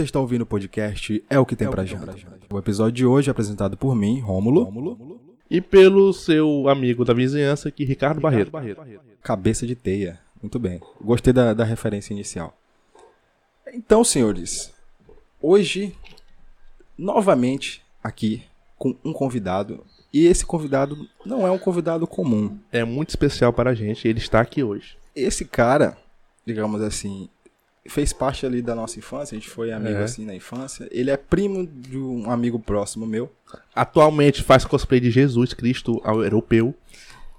Você está ouvindo o podcast É o que tem é pra janta. O episódio de hoje é apresentado por mim, Rômulo. E pelo seu amigo da vizinhança aqui, Ricardo, Ricardo Barreto. Barreto. Cabeça de teia. Muito bem. Gostei da, da referência inicial. Então, senhores, hoje, novamente aqui com um convidado. E esse convidado não é um convidado comum. É muito especial para a gente, ele está aqui hoje. Esse cara, digamos assim, fez parte ali da nossa infância, a gente foi amigo é. assim na infância. Ele é primo de um amigo próximo meu. Atualmente faz cosplay de Jesus Cristo ao europeu.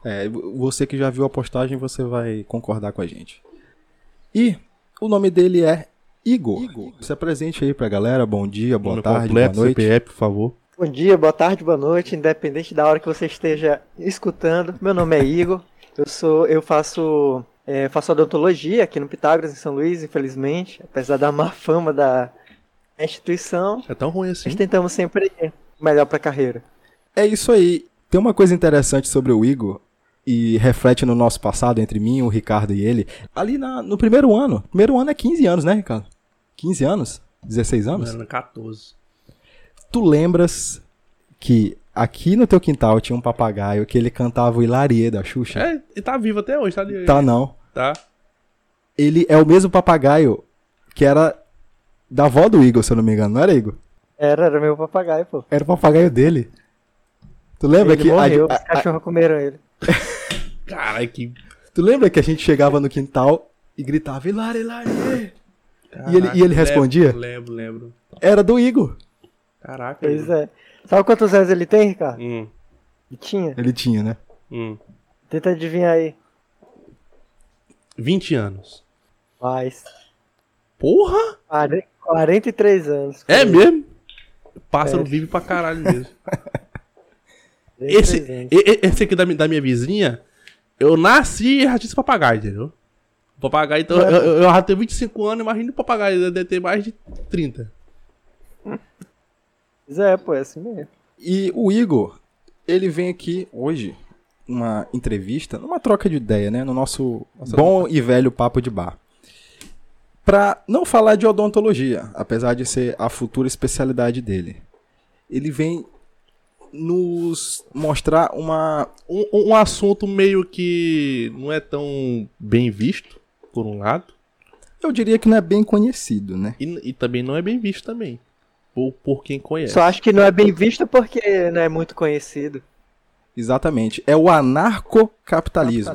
É, você que já viu a postagem, você vai concordar com a gente. E o nome dele é Igor. Igor. Se apresente aí pra galera. Bom dia, boa nome tarde, completo, boa noite. CPF, por favor. Bom dia, boa tarde, boa noite, independente da hora que você esteja escutando. Meu nome é Igor. Eu sou, eu faço é, faço odontologia aqui no Pitágoras, em São Luís, infelizmente. Apesar da má fama da instituição. É tão ruim assim. Nós tentamos sempre ir melhor pra carreira. É isso aí. Tem uma coisa interessante sobre o Igor e reflete no nosso passado entre mim, o Ricardo e ele. Ali na, no primeiro ano. Primeiro ano é 15 anos, né, Ricardo? 15 anos? 16 anos? Ano 14. Tu lembras que Aqui no teu quintal tinha um papagaio que ele cantava o Hilarie da Xuxa. É, e tá vivo até hoje, tá ali. Tá não. Tá. Ele é o mesmo papagaio que era da avó do Igor, se eu não me engano, não era Igor? Era, era meu papagaio, pô. Era o papagaio dele. Tu lembra ele que. Morreu, a, a, os cachorros comeram ele. Caralho, que. Tu lembra que a gente chegava no quintal e gritava Hilarie? e ele, e ele respondia? Lembro, lembro. Era do Igor. Caraca. Pois é. Sabe quantos anos ele tem, Ricardo? Hum. Ele tinha? Ele tinha, né? Hum. Tenta adivinhar aí. 20 anos. Mais. Porra! 43 anos. É mesmo? Pássaro é. vive pra caralho mesmo. esse, esse aqui da, da minha vizinha, eu nasci e já disse papagaio, entendeu? O papagaio, então, é. eu, eu, já tenho 25 anos, imagina o papagaio, deve ter mais de 30. é, pô, é assim mesmo. E o Igor, ele vem aqui hoje, uma entrevista, numa troca de ideia, né? No nosso Nossa, bom e velho papo de bar. Pra não falar de odontologia, apesar de ser a futura especialidade dele. Ele vem nos mostrar uma, um, um assunto meio que não é tão bem visto, por um lado. Eu diria que não é bem conhecido, né? E, e também não é bem visto também por, por quem conhece. Só acho que não é bem visto porque não é muito conhecido. Exatamente. É o anarcocapitalismo.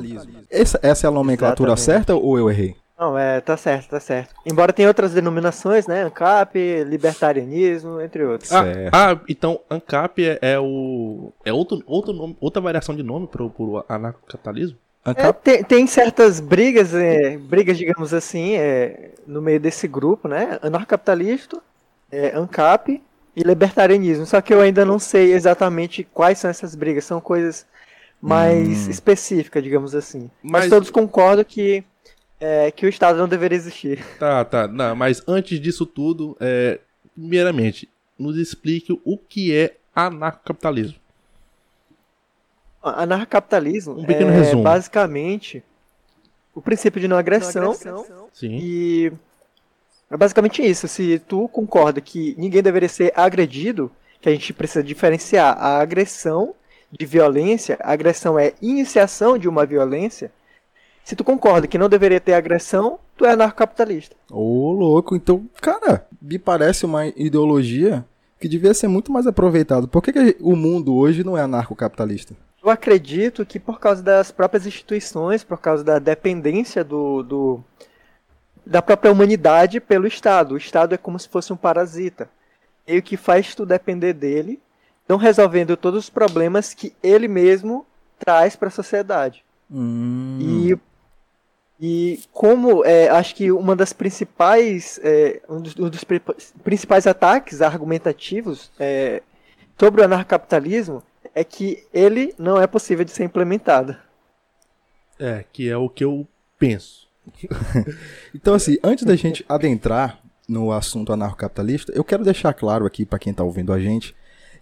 Essa, essa é a nomenclatura Exatamente. certa ou eu errei? Não, é, tá certo, tá certo. Embora tenha outras denominações, né? ANCAP, libertarianismo, entre outros. Ah, ah então ANCAP é, é, o. É outro, outro nome, outra variação de nome pro, pro anarcocapitalismo? É, tem, tem, certas brigas, é, brigas, digamos assim, é, no meio desse grupo, né? Anarcocapitalista, é, ANCAP e libertarianismo. Só que eu ainda não sei exatamente quais são essas brigas. São coisas mais hum. específicas, digamos assim. Mas, mas todos concordam que, é, que o Estado não deveria existir. Tá, tá. Não, mas antes disso tudo, é, primeiramente, nos explique o que é anarcocapitalismo. Anarcocapitalismo um pequeno é resumo. basicamente o princípio de não agressão, não agressão e é basicamente isso. Se tu concorda que ninguém deveria ser agredido, que a gente precisa diferenciar a agressão de violência, a agressão é iniciação de uma violência. Se tu concorda que não deveria ter agressão, tu é anarcocapitalista. Ô, louco. Então, cara, me parece uma ideologia que devia ser muito mais aproveitada. Por que, que o mundo hoje não é anarcocapitalista? Eu acredito que por causa das próprias instituições, por causa da dependência do, do da própria humanidade pelo Estado. O Estado é como se fosse um parasita. E o que faz tu depender dele, não resolvendo todos os problemas que ele mesmo traz para a sociedade. Hum. E, e como é, acho que uma das principais é, um, dos, um dos, principais ataques argumentativos é, sobre o anarcapitalismo é que ele não é possível de ser implementado. É, que é o que eu penso. então, assim, antes da gente adentrar no assunto anarcocapitalista, eu quero deixar claro aqui para quem está ouvindo a gente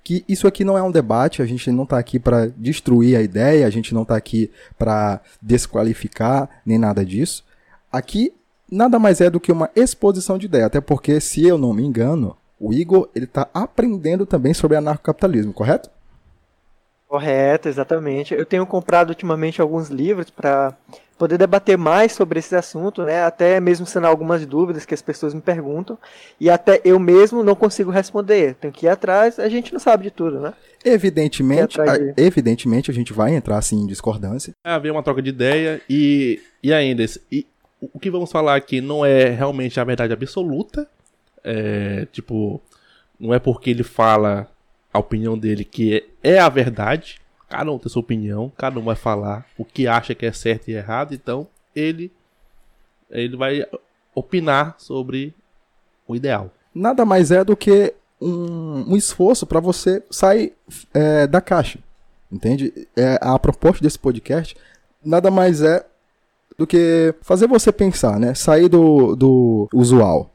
que isso aqui não é um debate, a gente não está aqui para destruir a ideia, a gente não está aqui para desqualificar nem nada disso. Aqui nada mais é do que uma exposição de ideia, até porque, se eu não me engano, o Igor ele está aprendendo também sobre anarcocapitalismo, correto? Correto, exatamente. Eu tenho comprado ultimamente alguns livros para poder debater mais sobre esse assunto, né? Até mesmo sanar algumas dúvidas que as pessoas me perguntam e até eu mesmo não consigo responder. Tenho que ir atrás. A gente não sabe de tudo, né? Evidentemente, de... evidentemente a gente vai entrar assim em discordância. É haver uma troca de ideia e e ainda e o que vamos falar aqui não é realmente a verdade absoluta. É, tipo, não é porque ele fala a opinião dele que é, é a verdade Cada um tem sua opinião, cada um vai falar o que acha que é certo e errado, então ele ele vai opinar sobre o ideal. Nada mais é do que um, um esforço para você sair é, da caixa, entende? É, a proposta desse podcast nada mais é do que fazer você pensar, né? Sair do, do usual.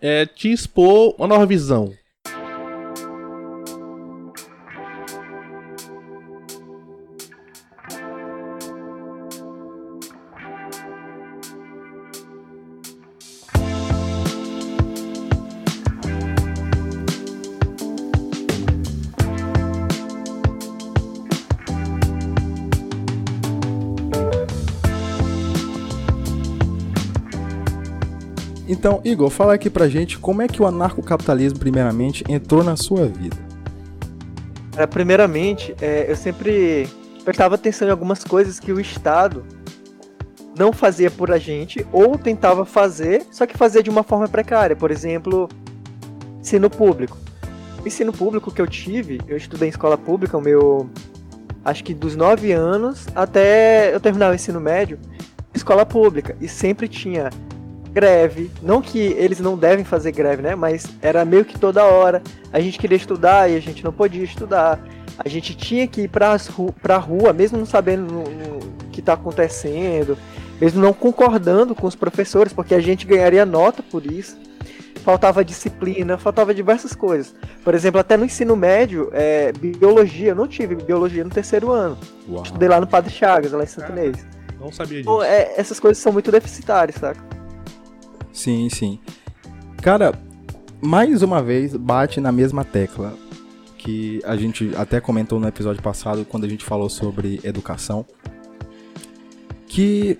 É te expor uma nova visão. Então, Igor, fala aqui pra gente como é que o anarcocapitalismo, primeiramente, entrou na sua vida. Primeiramente, é, eu sempre prestava atenção em algumas coisas que o Estado não fazia por a gente, ou tentava fazer, só que fazia de uma forma precária. Por exemplo, ensino público. O ensino público que eu tive, eu estudei em escola pública, o meu. Acho que dos 9 anos até eu terminar o ensino médio, escola pública. E sempre tinha greve. Não que eles não devem fazer greve, né? Mas era meio que toda hora. A gente queria estudar e a gente não podia estudar. A gente tinha que ir pra, ru pra rua, mesmo não sabendo o que está acontecendo, mesmo não concordando com os professores, porque a gente ganharia nota por isso. Faltava disciplina, faltava diversas coisas. Por exemplo, até no ensino médio, é, biologia, eu não tive biologia no terceiro ano. Uau. Estudei lá no Padre Chagas, lá em Santo Inês. Não sabia disso. Então, é, essas coisas são muito deficitárias, saca? Sim, sim. Cara, mais uma vez bate na mesma tecla que a gente até comentou no episódio passado quando a gente falou sobre educação. Que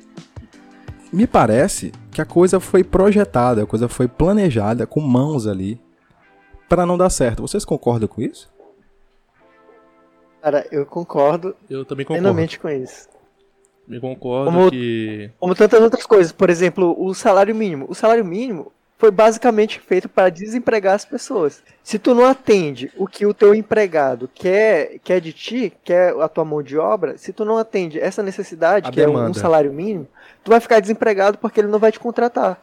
me parece que a coisa foi projetada, a coisa foi planejada com mãos ali para não dar certo. Vocês concordam com isso? Cara, eu concordo. Eu também concordo. Plenamente com isso. Concordo como, que. Como tantas outras coisas. Por exemplo, o salário mínimo. O salário mínimo foi basicamente feito para desempregar as pessoas. Se tu não atende o que o teu empregado quer, quer de ti, quer a tua mão de obra, se tu não atende essa necessidade, a que demanda. é um salário mínimo, tu vai ficar desempregado porque ele não vai te contratar.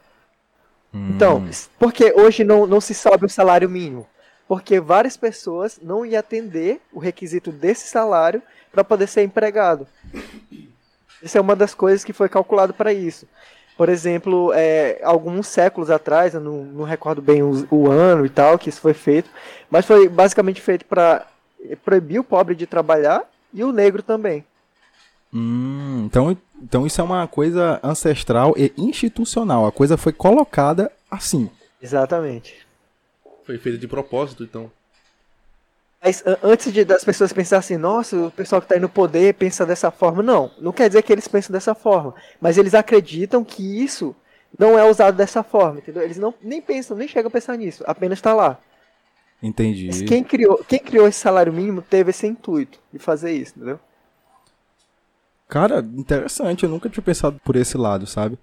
Hum. Então, porque hoje não, não se sobe o salário mínimo? Porque várias pessoas não iam atender o requisito desse salário para poder ser empregado. Isso é uma das coisas que foi calculado para isso. Por exemplo, é, alguns séculos atrás, eu não, não recordo bem o, o, ano e tal que isso foi feito, mas foi basicamente feito para proibir o pobre de trabalhar e o negro também. Hum, então, então isso é uma coisa ancestral e institucional. A coisa foi colocada assim. Exatamente. Foi feita de propósito, então. Mas antes de, das pessoas pensarem assim, nossa, o pessoal que está aí no poder pensa dessa forma. Não, não quer dizer que eles pensam dessa forma. Mas eles acreditam que isso não é usado dessa forma, entendeu? Eles não, nem pensam, nem chegam a pensar nisso. Apenas está lá. Entendi. Mas quem criou, quem criou esse salário mínimo teve esse intuito de fazer isso, entendeu? Cara, interessante. Eu nunca tinha pensado por esse lado, sabe?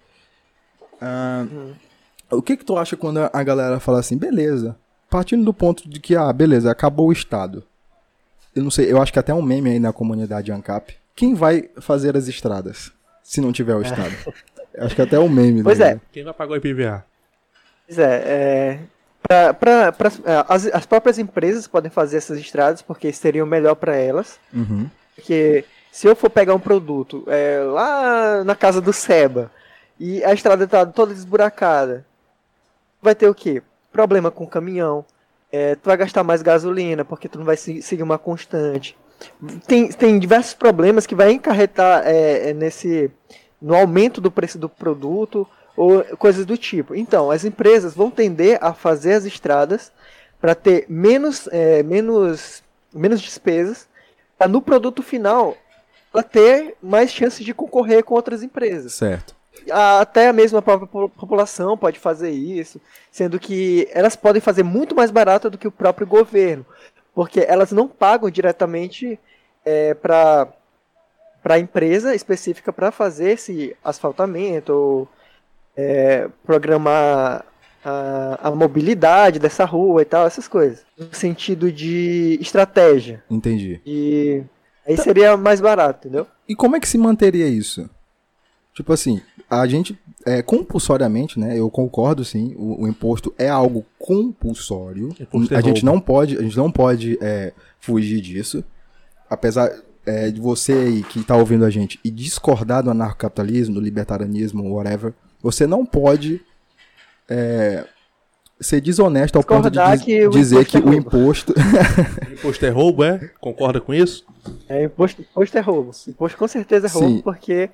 Ah, uhum. O que que tu acha quando a galera fala assim, beleza, partindo do ponto de que, ah, beleza, acabou o Estado. Eu não sei, eu acho que até um meme aí na comunidade ANCAP. Quem vai fazer as estradas se não tiver o é. Estado? acho que até um meme. Pois daí. é. Quem vai pagar o IPVA? Pois é, é pra, pra, pra é, as, as, próprias empresas podem fazer essas estradas porque seria o melhor para elas. Uhum. Porque se eu for pegar um produto é, lá na casa do Seba e a estrada está toda desburacada, vai ter o quê? Problema com o caminhão, é, tu vai gastar mais gasolina porque tu não vai seguir uma constante. Tem, tem diversos problemas que vai encarretar é, é, nesse no aumento do preço do produto ou coisas do tipo. Então, as empresas vão tender a fazer as estradas para ter menos, é, menos, menos despesas, para no produto final ela ter mais chances de concorrer com outras empresas. Certo. Até a mesma própria população pode fazer isso, sendo que elas podem fazer muito mais barato do que o próprio governo, porque elas não pagam diretamente é, para para a empresa específica para fazer esse asfaltamento ou é, programar a, a, mobilidade dessa rua e tal, essas coisas. No sentido de estratégia. Entendi. E aí tá. seria mais barato, entendeu? E como é que se manteria isso? Tipo assim, a gente, é, compulsoriamente, né? Eu concordo, sim, o, o imposto é algo compulsório. É a, gente não pode, a gente não pode é, fugir disso. Apesar é, de você aí que está ouvindo a gente e discordar do anarcocapitalismo, do libertarianismo, whatever, você não pode é, ser desonesto ao ponto de diz, que dizer que é o imposto. o imposto é roubo, é? Concorda com isso? É, imposto, imposto é roubo. Imposto com certeza é roubo, Sim. porque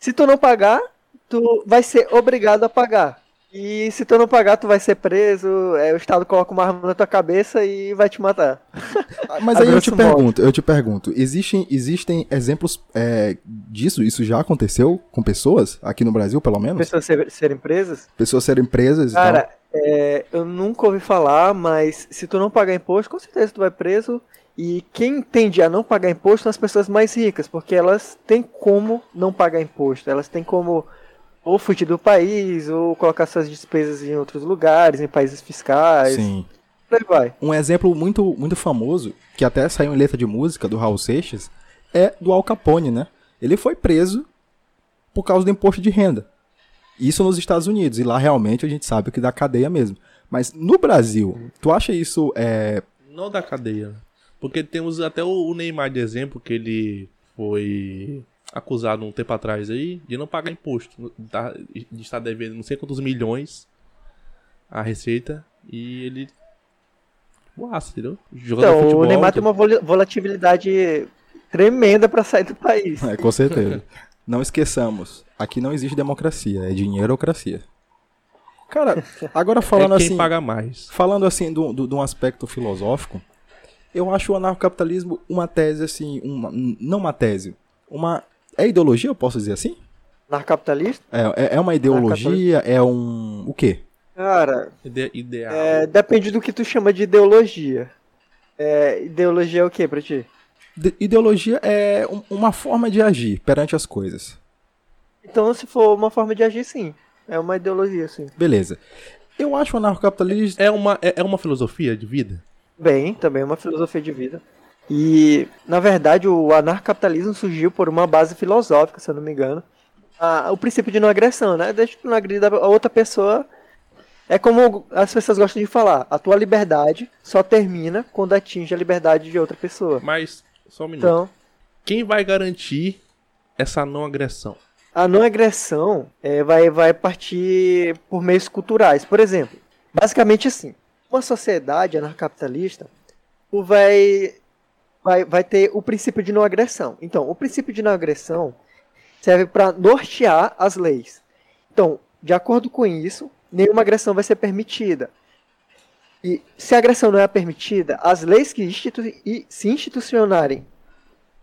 se tu não pagar, tu vai ser obrigado a pagar. E se tu não pagar, tu vai ser preso, é, o Estado coloca uma arma na tua cabeça e vai te matar. Mas aí eu te pergunto, eu te pergunto, existem, existem exemplos é, disso? Isso já aconteceu com pessoas, aqui no Brasil, pelo menos? Pessoas serem ser empresas? Pessoas serem empresas Cara, é, eu nunca ouvi falar, mas se tu não pagar imposto, com certeza tu vai preso. E quem tende a não pagar imposto são as pessoas mais ricas, porque elas têm como não pagar imposto, elas têm como ou fugir do país, ou colocar suas despesas em outros lugares, em países fiscais. Sim. Aí vai. Um exemplo muito, muito famoso, que até saiu em letra de música do Raul Seixas, é do Al Capone, né? Ele foi preso por causa do imposto de renda. Isso nos Estados Unidos, e lá realmente a gente sabe que dá cadeia mesmo. Mas no Brasil, tu acha isso é... Não dá cadeia. Porque temos até o Neymar de exemplo, que ele foi acusado um tempo atrás aí de não pagar imposto, de estar devendo não sei quantos milhões à Receita e ele Boaça, entendeu? Jogador então, futebol, o Neymar tem uma volatilidade tremenda para sair do país. É, com certeza. não esqueçamos, aqui não existe democracia, é dinheirocracia. Cara, agora falando é quem assim. paga mais. Falando assim de um aspecto filosófico, eu acho o anarcocapitalismo uma tese assim, uma, não uma tese, uma é ideologia, eu posso dizer assim? Narcapitalista? É, é, é uma ideologia, é um. O quê? Cara. Ide ideal. É, depende do que tu chama de ideologia. É, ideologia é o que pra ti? De ideologia é um, uma forma de agir perante as coisas. Então, se for uma forma de agir, sim. É uma ideologia, sim. Beleza. Eu acho o anarcocapitalismo. É uma, é, é uma filosofia de vida? Bem, também é uma filosofia de vida. E, na verdade, o anarcapitalismo surgiu por uma base filosófica, se eu não me engano. Ah, o princípio de não agressão, né? Deixa tu não agredir a outra pessoa. É como as pessoas gostam de falar: a tua liberdade só termina quando atinge a liberdade de outra pessoa. Mas, só um minuto. Então, Quem vai garantir essa não agressão? A não agressão é, vai, vai partir por meios culturais. Por exemplo, basicamente assim: uma sociedade anarcapitalista vai vai, vai ter o princípio de não agressão. Então, o princípio de não agressão serve para nortear as leis. Então, de acordo com isso, nenhuma agressão vai ser permitida. E se a agressão não é permitida, as leis que institu se institucionarem,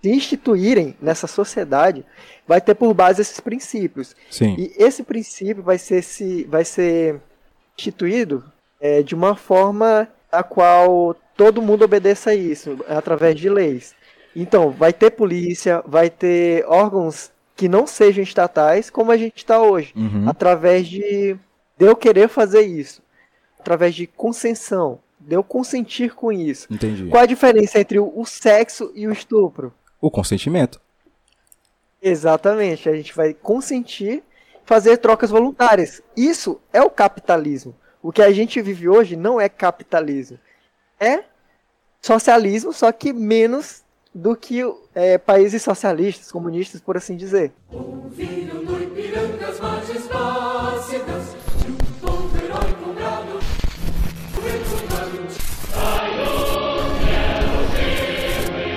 se instituírem nessa sociedade, vai ter por base esses princípios. Sim. E esse princípio vai ser, se, vai ser instituído é, de uma forma a qual todo mundo obedeça a isso, através de leis. Então, vai ter polícia, vai ter órgãos que não sejam estatais, como a gente está hoje, uhum. através de, de eu querer fazer isso, através de consensão, de eu consentir com isso. Entendi. Qual a diferença entre o, o sexo e o estupro? O consentimento. Exatamente, a gente vai consentir fazer trocas voluntárias. Isso é o capitalismo. O que a gente vive hoje não é capitalismo é socialismo, só que menos do que é, países socialistas, comunistas, por assim dizer.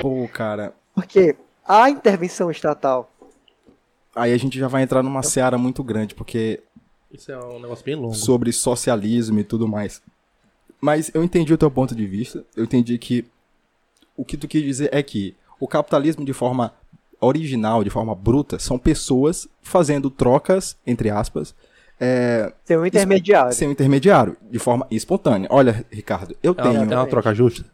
Pô, cara. Porque a intervenção estatal. Aí a gente já vai entrar numa seara muito grande, porque Isso é um negócio bem longo. Sobre socialismo e tudo mais. Mas eu entendi o teu ponto de vista. Eu entendi que o que tu quis dizer é que o capitalismo de forma original, de forma bruta, são pessoas fazendo trocas, entre aspas, é, sem um intermediário. Sem um intermediário, de forma espontânea. Olha, Ricardo, eu é tenho. É uma troca justa?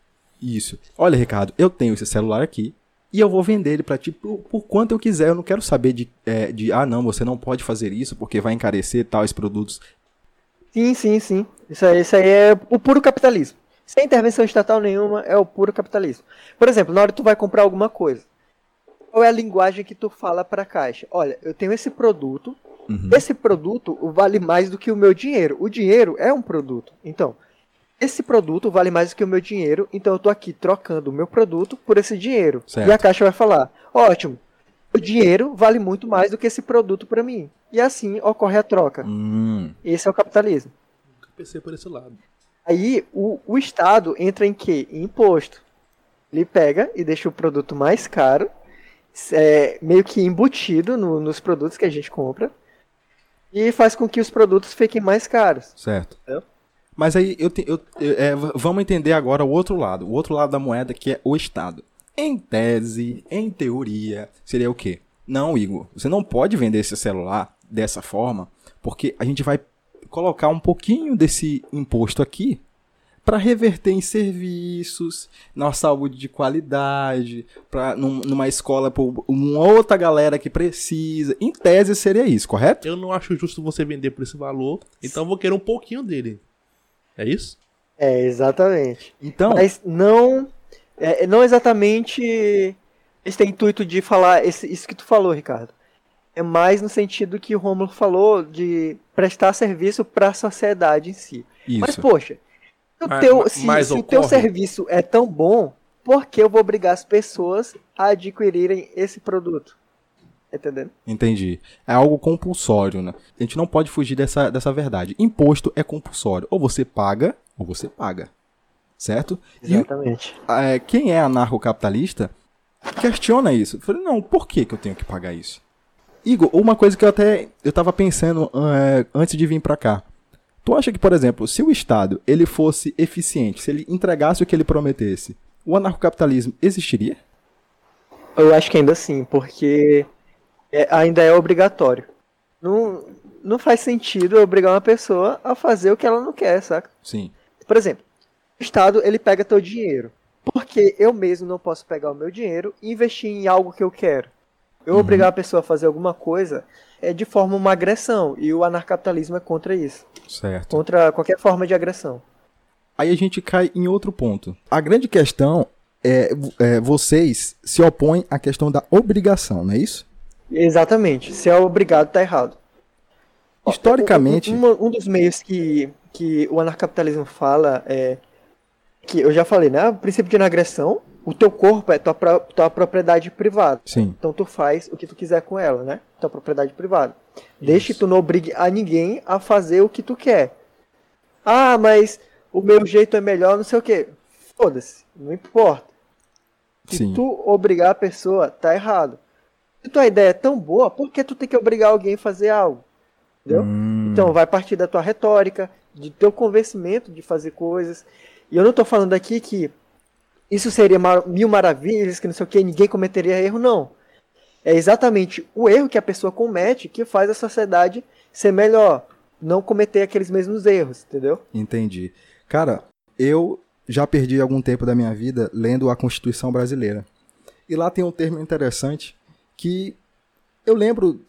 Isso. Olha, Ricardo, eu tenho esse celular aqui e eu vou vender ele para ti por, por, quanto eu quiser. Eu não quero saber de, é, de, ah, não, você não pode fazer isso porque vai encarecer tais produtos. Sim, sim, sim. Isso aí, isso aí é o puro capitalismo. Sem intervenção estatal nenhuma, é o puro capitalismo. Por exemplo, na hora que tu vai comprar alguma coisa, qual é a linguagem que tu fala para a caixa? Olha, eu tenho esse produto, uhum. esse produto vale mais do que o meu dinheiro. O dinheiro é um produto. Então, esse produto vale mais do que o meu dinheiro, então eu tô aqui trocando o meu produto por esse dinheiro. Certo. E a caixa vai falar: ótimo, o dinheiro vale muito mais do que esse produto para mim. E assim ocorre a troca. Hum. Esse é o capitalismo. Nunca pensei por esse lado. Aí o, o Estado entra em quê? Em imposto. Ele pega e deixa o produto mais caro, é, meio que embutido no, nos produtos que a gente compra, e faz com que os produtos fiquem mais caros. Certo. Entendeu? Mas aí eu, te, eu, é, vamos entender agora o outro lado, o outro lado da moeda que é o Estado. Em tese, em teoria, seria o quê? Não, Igor, você não pode vender esse celular dessa forma, porque a gente vai colocar um pouquinho desse imposto aqui para reverter em serviços, na saúde de qualidade, para num, numa escola para uma outra galera que precisa. Em tese seria isso, correto? Eu não acho justo você vender por esse valor, então vou querer um pouquinho dele. É isso? É, exatamente. Então, Mas não, é, não exatamente esse intuito de falar esse, isso que tu falou, Ricardo. É mais no sentido que o Romulo falou de prestar serviço para a sociedade em si. Isso. Mas, poxa, o teu, se, se o teu serviço é tão bom, por que eu vou obrigar as pessoas a adquirirem esse produto? Entendendo? Entendi. É algo compulsório, né? A gente não pode fugir dessa, dessa verdade. Imposto é compulsório. Ou você paga, ou você paga. Certo? Exatamente. E, é, quem é anarcocapitalista questiona isso. Falei, não, por que, que eu tenho que pagar isso? Igor, uma coisa que eu até eu tava pensando é, antes de vir para cá. Tu acha que, por exemplo, se o Estado ele fosse eficiente, se ele entregasse o que ele prometesse, o anarcocapitalismo existiria? Eu acho que ainda sim, porque é, ainda é obrigatório. Não, não faz sentido obrigar uma pessoa a fazer o que ela não quer, saca? Sim. Por exemplo, o Estado ele pega teu dinheiro. Porque eu mesmo não posso pegar o meu dinheiro e investir em algo que eu quero. Eu uhum. obrigar a pessoa a fazer alguma coisa é de forma uma agressão. E o anarcapitalismo é contra isso. Certo. Contra qualquer forma de agressão. Aí a gente cai em outro ponto. A grande questão é, é vocês se opõem à questão da obrigação, não é isso? Exatamente. Se é obrigado, tá errado. Historicamente. Um, um, um, dos meios que, que o anarcapitalismo fala é. Que eu já falei, né? O princípio de inagressão. O teu corpo é tua, tua propriedade privada. Sim. Então tu faz o que tu quiser com ela, né? Tua propriedade privada. Desde que tu não obrigue a ninguém a fazer o que tu quer. Ah, mas o meu jeito é melhor, não sei o quê. Foda-se, não importa. Se Sim. tu obrigar a pessoa, tá errado. Se tua ideia é tão boa, por que tu tem que obrigar alguém a fazer algo? Entendeu? Hum. Então vai partir da tua retórica, de teu convencimento de fazer coisas. E eu não estou falando aqui que isso seria mil maravilhas, que não sei o que, ninguém cometeria erro, não. É exatamente o erro que a pessoa comete que faz a sociedade ser melhor. Não cometer aqueles mesmos erros, entendeu? Entendi. Cara, eu já perdi algum tempo da minha vida lendo a Constituição Brasileira. E lá tem um termo interessante que eu lembro,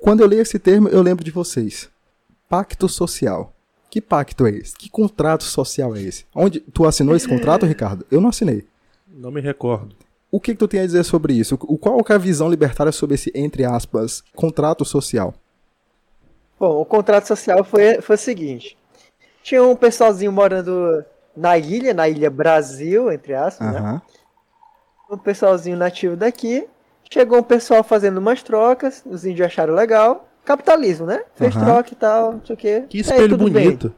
quando eu leio esse termo, eu lembro de vocês. Pacto social. Que pacto é esse? Que contrato social é esse? Onde tu assinou esse contrato, Ricardo? Eu não assinei. Não me recordo. O que, que tu tem a dizer sobre isso? O, qual é a visão libertária sobre esse, entre aspas, contrato social? Bom, o contrato social foi, foi o seguinte. Tinha um pessoalzinho morando na ilha, na ilha Brasil, entre aspas, uhum. né? Um pessoalzinho nativo daqui Chegou um pessoal fazendo umas trocas, os índios acharam legal. Capitalismo, né? Fez uhum. troca e tal, não sei o quê. Que espelho aí, bonito. Bem.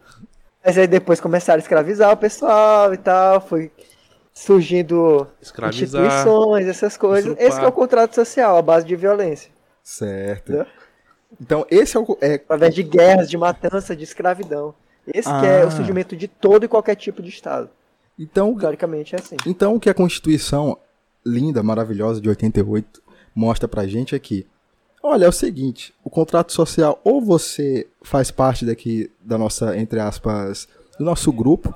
Mas aí depois começaram a escravizar o pessoal e tal, foi surgindo instituições, essas coisas. Esse é o contrato social, a base de violência. Certo. Então, esse é o. É... Através de guerras, de matança, de escravidão. Esse ah. é o ah. surgimento de todo e qualquer tipo de Estado. Então, teoricamente é assim. Então, o que a Constituição linda, maravilhosa de 88 mostra pra gente é que, olha, é o seguinte, o contrato social, ou você faz parte daqui da nossa, entre aspas, do nosso grupo,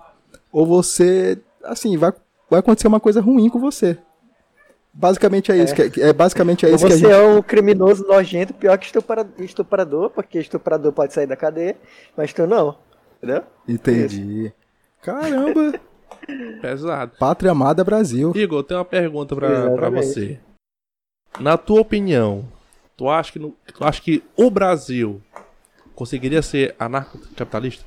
ou você, assim, vai, vai acontecer uma coisa ruim com você. Basicamente é isso. É, que, é basicamente é isso Você que a gente... é um criminoso nojento, pior que estuprador, porque estuprador pode sair da cadeia, mas tu não. Entendeu? Entendi. Isso. Caramba! Pesado. Pátria amada Brasil. Igor, tem uma pergunta pra, pra você. Na tua opinião, tu acha que, no, tu acha que o Brasil conseguiria ser anarcocapitalista?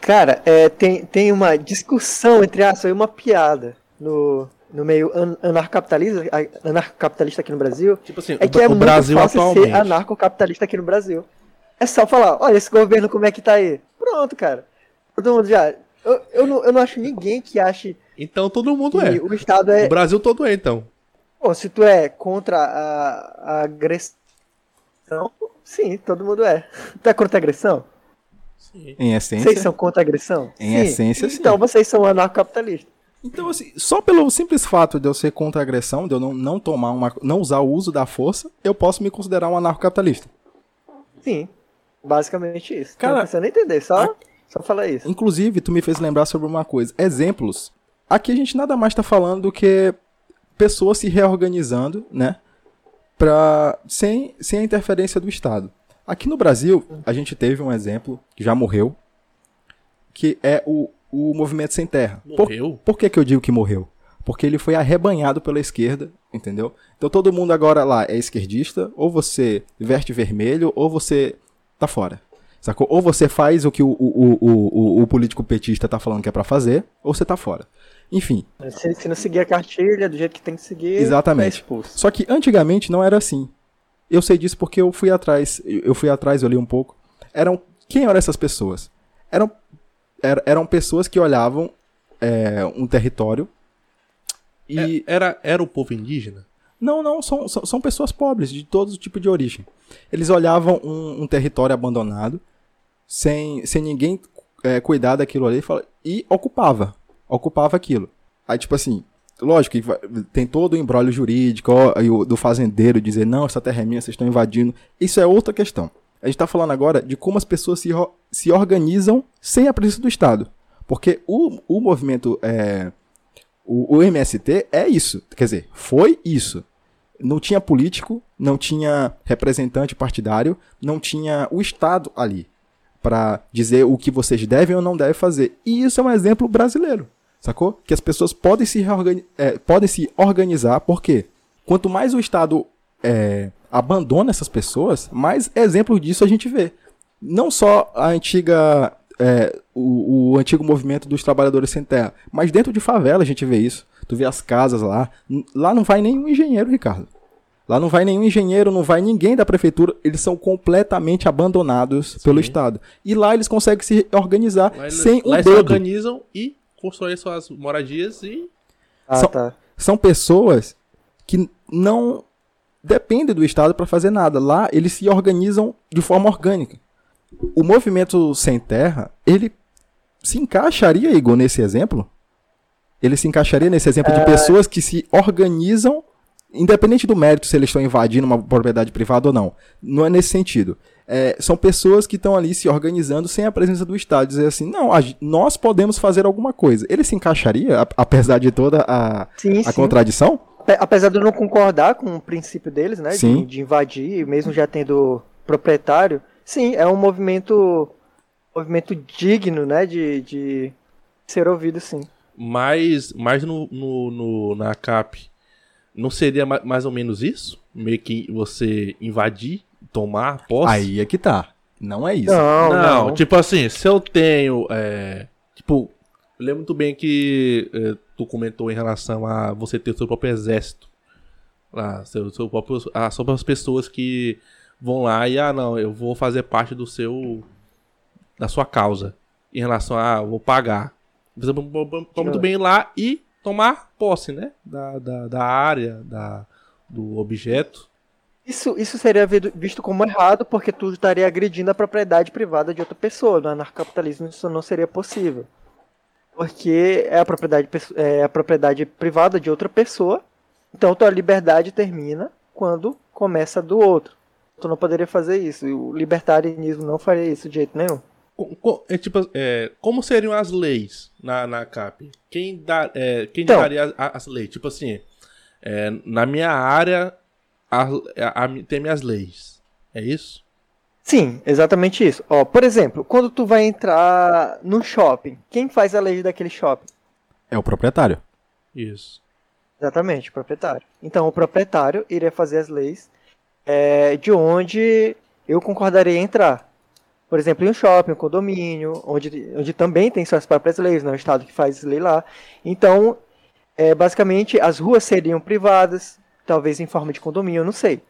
Cara, é, tem, tem uma discussão entre aspas, uma piada no, no meio an anarcocapitalista, anarcocapitalista aqui no Brasil. Tipo assim, é que é o muito Brasil fácil atualmente. ser anarcocapitalista aqui no Brasil. É só falar, olha esse governo como é que tá aí. Pronto, cara. Todo mundo já. Eu, eu, não, eu não acho ninguém que ache. Então todo mundo é. O Estado é. O Brasil todo é, então. Pô, se tu é contra a, a agressão, sim, todo mundo é. Tu é contra a agressão? Sim. Em essência. Vocês são contra a agressão? Em sim. essência, sim. Então vocês são anarcocapitalistas. Então, assim, só pelo simples fato de eu ser contra a agressão, de eu não, não tomar uma. não usar o uso da força, eu posso me considerar um anarcocapitalista. Sim. Basicamente isso. Cara, não precisa entender, só, a... só falar isso. Inclusive, tu me fez lembrar sobre uma coisa. Exemplos. Aqui a gente nada mais está falando do que pessoas se reorganizando, né? Pra, sem, sem a interferência do Estado. Aqui no Brasil, a gente teve um exemplo que já morreu, que é o, o Movimento Sem Terra. Morreu? Por, por que, que eu digo que morreu? Porque ele foi arrebanhado pela esquerda, entendeu? Então todo mundo agora lá é esquerdista, ou você veste vermelho, ou você tá fora. Sacou? Ou você faz o que o, o, o, o, o político petista tá falando que é para fazer, ou você tá fora. Enfim. Se, se, não seguir a cartilha do jeito que tem que seguir, Exatamente. É Só que antigamente não era assim. Eu sei disso porque eu fui atrás, eu fui atrás, eu li um pouco. Eram quem eram essas pessoas? Eram er, eram pessoas que olhavam é, um território e é, era era o povo indígena. Não, não, são, são, pessoas pobres, de todo tipo de origem. Eles olhavam um, um território abandonado, sem, sem ninguém é, cuidar daquilo ali, e ocupava. Ocupava aquilo. Aí, tipo assim, lógico que tem todo o embrólio jurídico ó, do fazendeiro dizer, não, essa terra é minha, vocês estão invadindo. Isso é outra questão. A gente está falando agora de como as pessoas se, se organizam sem a presença do Estado. Porque o, o movimento é, o, o MST é isso. Quer dizer, foi isso. Não tinha político, não tinha representante partidário, não tinha o Estado ali para dizer o que vocês devem ou não devem fazer. E isso é um exemplo brasileiro, sacou? Que as pessoas podem se, é, podem se organizar, porque quanto mais o Estado é, abandona essas pessoas, mais exemplos disso a gente vê. Não só a antiga é, o, o, antigo movimento dos trabalhadores sem terra. Mas dentro de favela a gente vê isso. Tu vê as casas lá. Lá não vai nenhum engenheiro, Ricardo. Lá não vai nenhum engenheiro, não vai ninguém da prefeitura. Eles são completamente abandonados Sim. pelo Estado. E lá eles conseguem se organizar lá sem o lá dedo. Eles se organizam e constroem suas moradias e... Ah, são, tá. são pessoas que não dependem do Estado para fazer nada. Lá eles se organizam de forma orgânica o movimento sem terra, ele se encaixaria, Igor, nesse exemplo? Ele se encaixaria nesse exemplo é... de pessoas que se organizam, independente do mérito se eles estão invadindo uma propriedade privada ou não. Não é nesse sentido. É, são pessoas que estão ali se organizando sem a presença do Estado. Dizer assim, não, a, nós podemos fazer alguma coisa. Ele se encaixaria, a, apesar de toda a, sim, a sim. contradição? Apesar de eu não concordar com o princípio deles, né? De, de, invadir, mesmo já tendo proprietário, Sim, é um movimento movimento digno, né, de, de ser ouvido, sim. Mas, mas no, no, no, na CAP, não seria mais ou menos isso? Meio que você invadir, tomar posse? Aí é que tá. Não é isso. Não, não, não. tipo assim, se eu tenho. É, tipo, eu lembro muito bem que é, tu comentou em relação a você ter o seu próprio exército. Lá, seu, seu próprio, ah, sobre as pessoas que vão lá e, ah, não, eu vou fazer parte do seu. da sua causa. Em relação a, ah, vou pagar. Você pode muito bem ir lá e tomar posse, né? Da, da, da área, da, do objeto. Isso, isso seria visto como errado porque tu estaria agredindo a propriedade privada de outra pessoa. No anarcapitalismo isso não seria possível. Porque é a propriedade, é a propriedade privada de outra pessoa. Então tua liberdade termina quando começa do outro. Tu não poderia fazer isso. E o libertarianismo não faria isso de jeito nenhum. É, tipo, é, como seriam as leis na, na CAP? Quem, dá, é, quem então, daria as, as, leis? Tipo assim, é, na minha área a, a, a, tem minhas leis. É isso? Sim, exatamente isso. Ó, por exemplo, quando tu vai entrar no shopping, quem faz a lei daquele shopping? É o proprietário. Isso. Exatamente, o proprietário. Então, o proprietário iria fazer as leis é, de onde eu concordaria em entrar. Por exemplo, em um shopping, um condomínio, onde, onde também tem suas próprias leis, não é o Estado que faz lei lá. Então, é, basicamente, as ruas seriam privadas, talvez em forma de condomínio, eu não sei.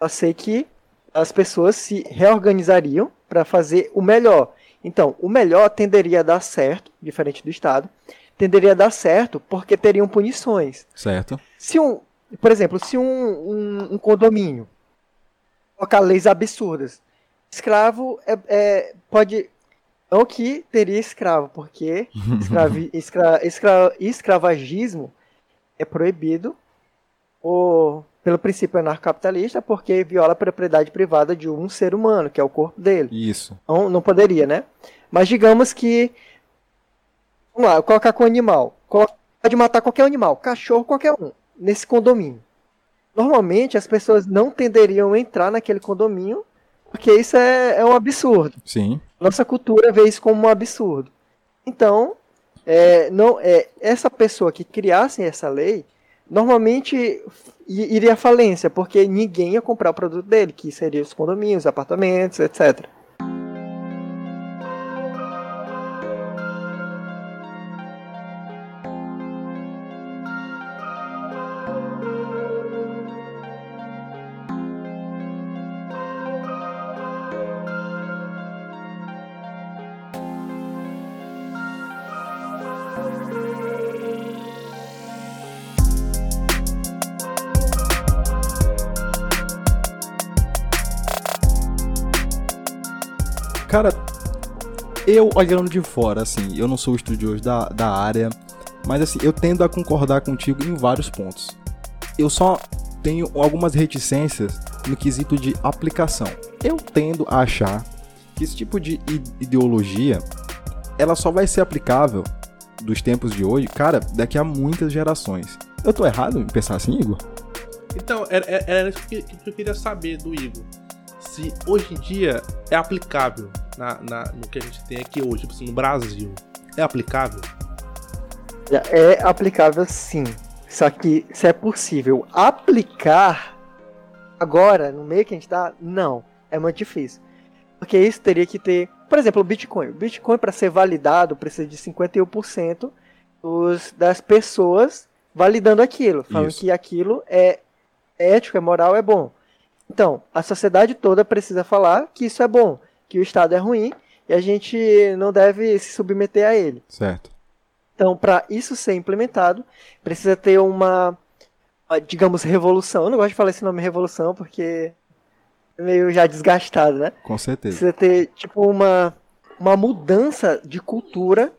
Eu sei que as pessoas se reorganizariam para fazer o melhor. Então, o melhor tenderia a dar certo, diferente do Estado, tenderia a dar certo porque teriam punições. Certo. Se um, por exemplo, se um, um, um condomínio colocar leis absurdas, escravo é, é, pode não que teria escravo, porque escravi, escra, escra, escravagismo é proibido ou pelo princípio anarcocapitalista porque viola a propriedade privada de um ser humano, que é o corpo dele. Isso. Não, não poderia, né? Mas digamos que vamos lá, colocar com animal. Pode matar qualquer animal, cachorro, qualquer um, nesse condomínio. Normalmente as pessoas não tenderiam a entrar naquele condomínio porque isso é, é um absurdo. Sim. Nossa cultura vê isso como um absurdo. Então, é, não, é, essa pessoa que criasse essa lei, normalmente iria à falência, porque ninguém ia comprar o produto dele, que seria os condomínios, apartamentos, etc. Cara, eu olhando de fora, assim, eu não sou estudioso da, da área, mas assim, eu tendo a concordar contigo em vários pontos. Eu só tenho algumas reticências no quesito de aplicação. Eu tendo a achar que esse tipo de ideologia ela só vai ser aplicável dos tempos de hoje, cara, daqui a muitas gerações. Eu tô errado em pensar assim, Igor? Então, era, era isso que eu queria saber do Igor. Se hoje em dia é aplicável na, na, no que a gente tem aqui hoje, tipo assim, no Brasil, é aplicável? É aplicável sim. Só que se é possível aplicar agora, no meio que a gente tá, não. É muito difícil. Porque isso teria que ter. Por exemplo, o Bitcoin. O Bitcoin, para ser validado, precisa de 51% dos, das pessoas validando aquilo. Falando isso. que aquilo é ético, é moral, é bom. Então, a sociedade toda precisa falar que isso é bom que o Estado é ruim e a gente não deve se submeter a ele. Certo. Então, para isso ser implementado, precisa ter uma, digamos, revolução. Eu não gosto de falar esse nome revolução porque é meio já desgastado, né? Com certeza. Precisa ter, tipo, uma, uma mudança de cultura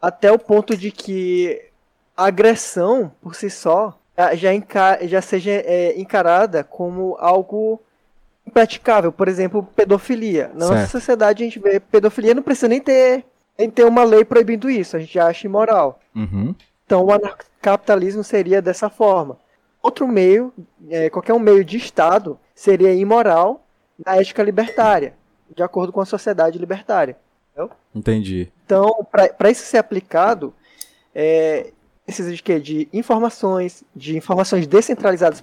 até o ponto de que a agressão, por si só, já, já seja é, encarada como algo impraticável. Por exemplo, pedofilia. Na certo. nossa sociedade a gente vê pedofilia, não precisa nem ter, nem ter uma lei proibindo isso, a gente acha imoral. Uhum. Então o anarcapitalismo seria dessa forma. Outro meio, é, qualquer um meio de Estado, seria imoral na ética libertária, de acordo com a sociedade libertária. Entendeu? Entendi. Então, para isso ser aplicado, é, precisa de quê? De informações, de informações descentralizadas,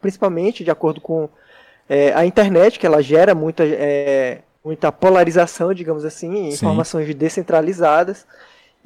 principalmente de acordo com é, a internet, que ela gera muita, é, muita polarização, digamos assim, informações Sim. descentralizadas.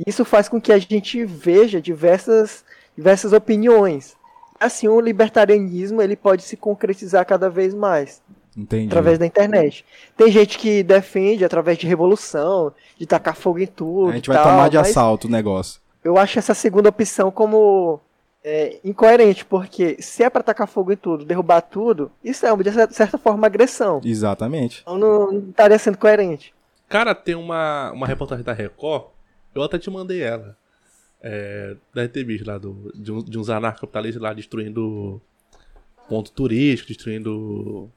Isso faz com que a gente veja diversas, diversas opiniões. Assim, o libertarianismo ele pode se concretizar cada vez mais. Entendi. Através da internet. Tem gente que defende através de revolução, de tacar fogo em tudo. A gente vai tal, tomar de assalto o negócio. Eu acho essa segunda opção como é, incoerente, porque se é para tacar fogo em tudo, derrubar tudo, isso é, de certa forma, agressão. Exatamente. Então não, não estaria sendo coerente. Cara, tem uma, uma reportagem da Record, eu até te mandei ela, é, da RTV lá, do, de, um, de uns anarcapitalistas lá destruindo ponto turístico, destruindo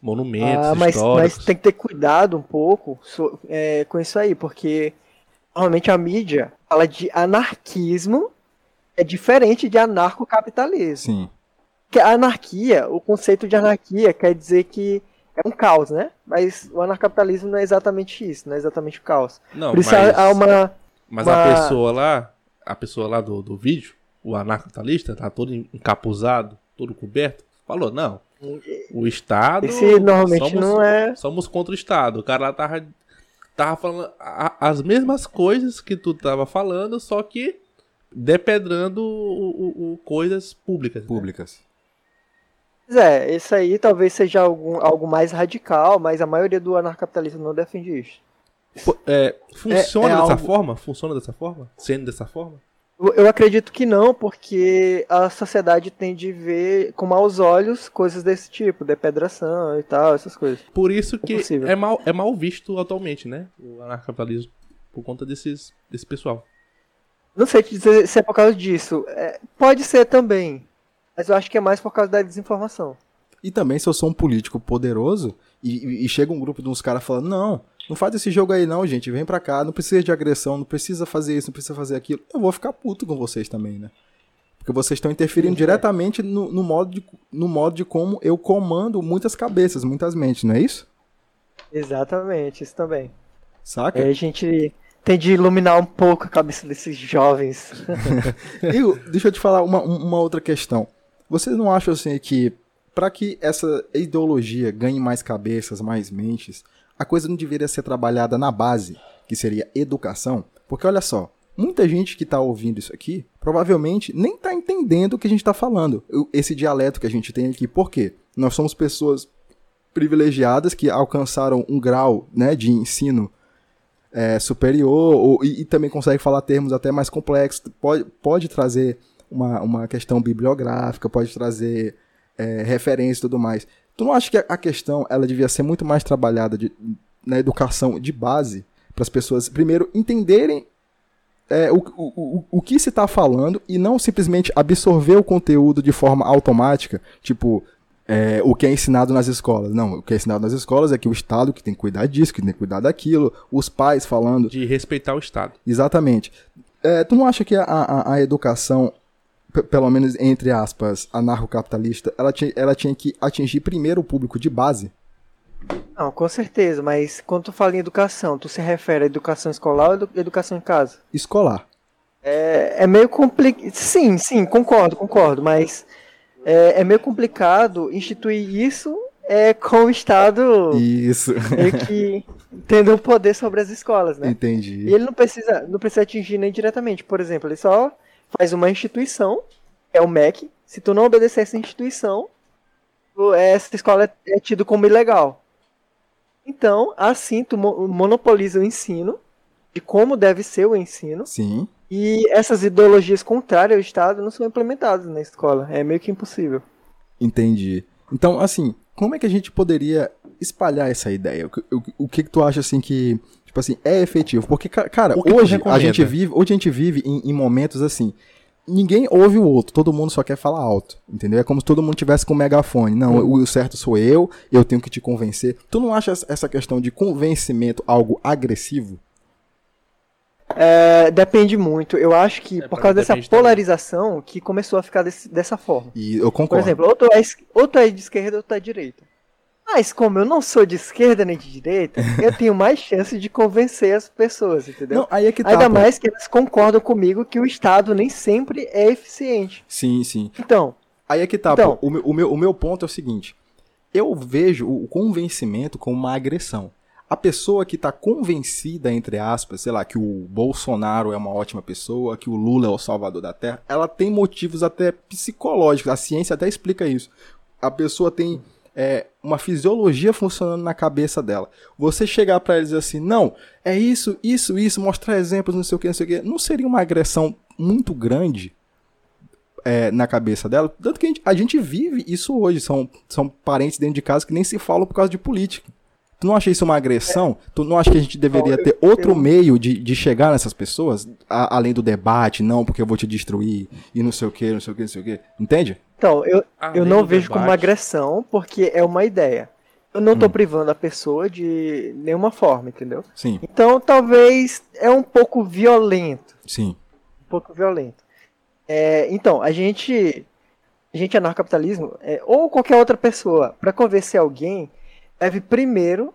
monumentos ah, mas, mas, tem que ter cuidado um pouco so, é, com isso aí, porque normalmente a mídia fala de anarquismo é diferente de anarcocapitalismo. Sim. Que a anarquia, o conceito de anarquia quer dizer que é um caos, né? Mas o anarcapitalismo não é exatamente isso, não é exatamente o caos. Não, Por isso mas, há uma. Mas uma... a pessoa lá, a pessoa lá do, do vídeo, o anarcapitalista, tá todo encapuzado, todo coberto, falou, não. O Estado. Esse normalmente somos, não é. Somos contra o Estado. O cara lá tava, tava falando a, as mesmas coisas que tu tava falando, só que depedrando o, o, o coisas públicas. Né? Públicas. Né? É, isso aí talvez seja algum, algo mais radical, mas a maioria do anarcapitalismo não defende isso. É, funciona é, é dessa algo... forma? Funciona dessa forma? Sendo dessa forma? Eu acredito que não, porque a sociedade tende a ver com maus olhos coisas desse tipo, depedração e tal, essas coisas. Por isso que é, é mal, é mal visto atualmente, né? O anarcapitalismo. Por conta desses, desse pessoal. Não sei te dizer se é por causa disso. É, pode ser também. Mas eu acho que é mais por causa da desinformação. E também, se eu sou um político poderoso e, e chega um grupo de uns caras falando: não, não faz esse jogo aí não, gente, vem pra cá, não precisa de agressão, não precisa fazer isso, não precisa fazer aquilo. Eu vou ficar puto com vocês também, né? Porque vocês estão interferindo Sim, diretamente no, no, modo de, no modo de como eu comando muitas cabeças, muitas mentes, não é isso? Exatamente, isso também. Saca? É, a gente tem de iluminar um pouco a cabeça desses jovens. Igor, deixa eu te falar uma, uma outra questão. Vocês não acham assim que para que essa ideologia ganhe mais cabeças, mais mentes, a coisa não deveria ser trabalhada na base, que seria educação? Porque olha só, muita gente que está ouvindo isso aqui provavelmente nem está entendendo o que a gente está falando, esse dialeto que a gente tem aqui. Por quê? Nós somos pessoas privilegiadas que alcançaram um grau né, de ensino é, superior ou, e, e, também consegue falar termos até mais complexos. Pode, pode trazer uma, uma questão bibliográfica, pode trazer é, referência e tudo mais. Tu não acha que a questão ela devia ser muito mais trabalhada de, na educação de base para as pessoas primeiro entenderem é, o, o, o, o que se está falando e não simplesmente absorver o conteúdo de forma automática, tipo, é, o que é ensinado nas escolas. Não, o que é ensinado nas escolas é que o Estado que tem que cuidar disso, que tem que cuidar daquilo, os pais falando. De respeitar o Estado. Exatamente. É, tu não acha que a, a, a educação, pelo menos entre aspas, anarcocapitalista, ela tinha, ela tinha que atingir primeiro o público de base? Não, com certeza, mas quando tu fala em educação, tu se refere à educação escolar ou educação em casa? Escolar. É, é meio complicado. Sim, sim, concordo, concordo, mas é, é meio complicado instituir isso é, com o Estado isso. que tendo o poder sobre as escolas, né? Entendi. E ele não precisa, não precisa atingir nem diretamente. Por exemplo, ele só faz uma instituição, é o MEC. Se tu não obedecer essa instituição, essa escola é, tido como ilegal. Então, assim, tu monopoliza o ensino de como deve ser o ensino. Sim. E essas ideologias contrárias ao Estado não são implementadas na escola. É meio que impossível. Entendi. Então, assim, como é que a gente poderia espalhar essa ideia? O, o, o que, que tu acha, assim, que, tipo assim, é efetivo? Porque, cara, hoje a gente vive, hoje a gente vive em, em, momentos assim. Ninguém ouve o outro, todo mundo só quer falar alto, entendeu? É como se todo mundo tivesse com um megafone. Não, hum. o certo sou eu, eu tenho que te convencer. Tu não acha essa questão de convencimento algo agressivo? É, depende muito. Eu acho que é, por causa dessa polarização também. que começou a ficar desse, dessa forma. E eu concordo. Por exemplo, ou tu, é, ou tu é de esquerda ou tu é de direita. Mas como eu não sou de esquerda nem de direita, eu tenho mais chance de convencer as pessoas, entendeu? Não, aí é que tá, Ainda pô. mais que elas concordam comigo que o Estado nem sempre é eficiente. Sim, sim. Então. Aí é que tá, então, pô. O, meu, o, meu, o meu ponto é o seguinte. Eu vejo o convencimento como uma agressão a pessoa que está convencida, entre aspas, sei lá, que o Bolsonaro é uma ótima pessoa, que o Lula é o salvador da terra, ela tem motivos até psicológicos, a ciência até explica isso. A pessoa tem é, uma fisiologia funcionando na cabeça dela. Você chegar para e dizer assim, não, é isso, isso, isso, mostrar exemplos, não sei o que, não sei o que, não seria uma agressão muito grande? é, na cabeça dela. Tanto que a gente, a gente, vive isso hoje. São, são parentes dentro de casa que nem se falam por causa de política. Tu não acha isso uma agressão? É. Tu não acha que a gente deveria ter outro meio de, de chegar nessas pessoas? A, além do debate, não, porque eu vou te destruir e não sei o que, não sei o que, não sei o que. Entende? Então, eu, eu não vejo debate. como uma agressão, porque é uma ideia. Eu não tô hum. privando a pessoa de nenhuma forma, entendeu? Sim. Então, talvez é um pouco violento. Sim. Um pouco violento. É, então, a gente, a gente anarcapitalismo, é, ou qualquer outra pessoa, para convencer alguém, deve primeiro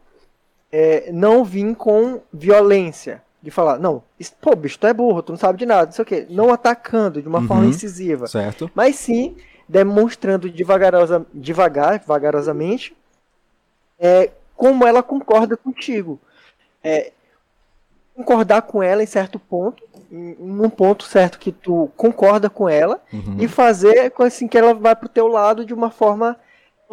é, não vir com violência. De falar, não, pô, bicho, tu é burro, tu não sabe de nada, não sei o quê. Não atacando de uma uhum, forma incisiva. Certo. Mas sim demonstrando devagarosa, devagar, vagarosamente, é, como ela concorda contigo. É, concordar com ela em certo ponto, em um ponto certo que tu concorda com ela, uhum. e fazer com assim que ela vai pro teu lado de uma forma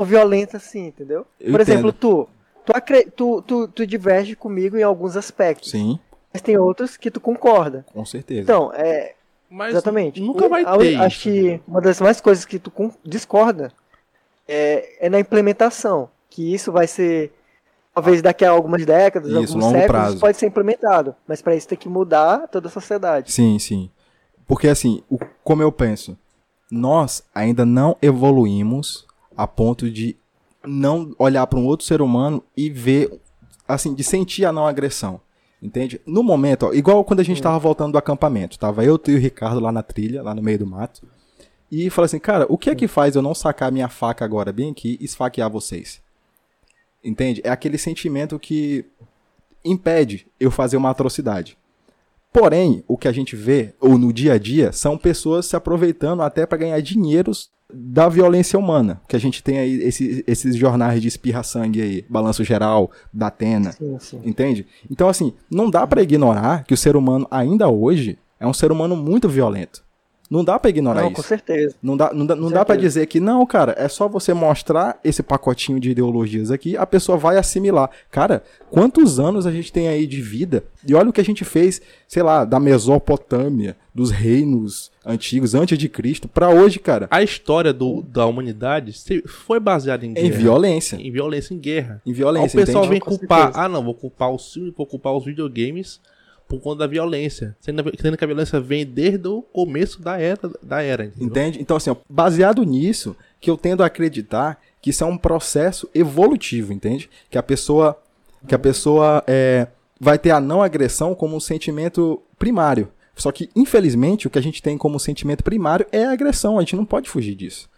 violenta assim, entendeu? Eu Por exemplo, tu, tu, tu, tu, tu diverge comigo em alguns aspectos. Sim. Mas tem outros que tu concorda. Com certeza. Então, é. Mas exatamente. Nunca vai ter. Acho que uma das mais coisas que tu discorda é, é na implementação. Que isso vai ser. Talvez daqui a algumas décadas, isso, alguns séculos, prazo. pode ser implementado. Mas para isso tem que mudar toda a sociedade. Sim, sim. Porque assim, o, como eu penso, nós ainda não evoluímos a ponto de não olhar para um outro ser humano e ver, assim, de sentir a não agressão. Entende? No momento, ó, igual quando a gente estava voltando do acampamento, tava eu, e o Ricardo lá na trilha, lá no meio do mato, e falei assim, cara, o que é que faz eu não sacar minha faca agora bem aqui e esfaquear vocês? Entende? É aquele sentimento que impede eu fazer uma atrocidade. Porém, o que a gente vê, ou no dia a dia, são pessoas se aproveitando até para ganhar dinheiros da violência humana, que a gente tem aí esse, esses jornais de espirra-sangue aí, Balanço Geral, da Atena, sim, sim. entende? Então, assim, não dá para ignorar que o ser humano ainda hoje é um ser humano muito violento. Não dá para ignorar não, isso. Com certeza. Não dá, não dá, não dá para dizer que não, cara, é só você mostrar esse pacotinho de ideologias aqui, a pessoa vai assimilar. Cara, quantos anos a gente tem aí de vida? E olha o que a gente fez, sei lá, da Mesopotâmia, dos reinos antigos, antes de Cristo, para hoje, cara. A história do, da humanidade foi baseada em guerra. Em violência. Em violência, em guerra. Em violência, Aí o pessoal entende? vem culpar, ah não, vou culpar o filme, vou culpar os videogames por conta da violência. Sendo, que a violência vem desde o começo da era. Da era Entende? Então, assim, ó, baseado nisso, que eu tendo a acreditar que isso é um processo evolutivo, entende? Que a pessoa, que a pessoa é, vai ter a não agressão como um sentimento primário. Só que, infelizmente, o que a gente tem como sentimento primário é a agressão. A gente não pode fugir disso.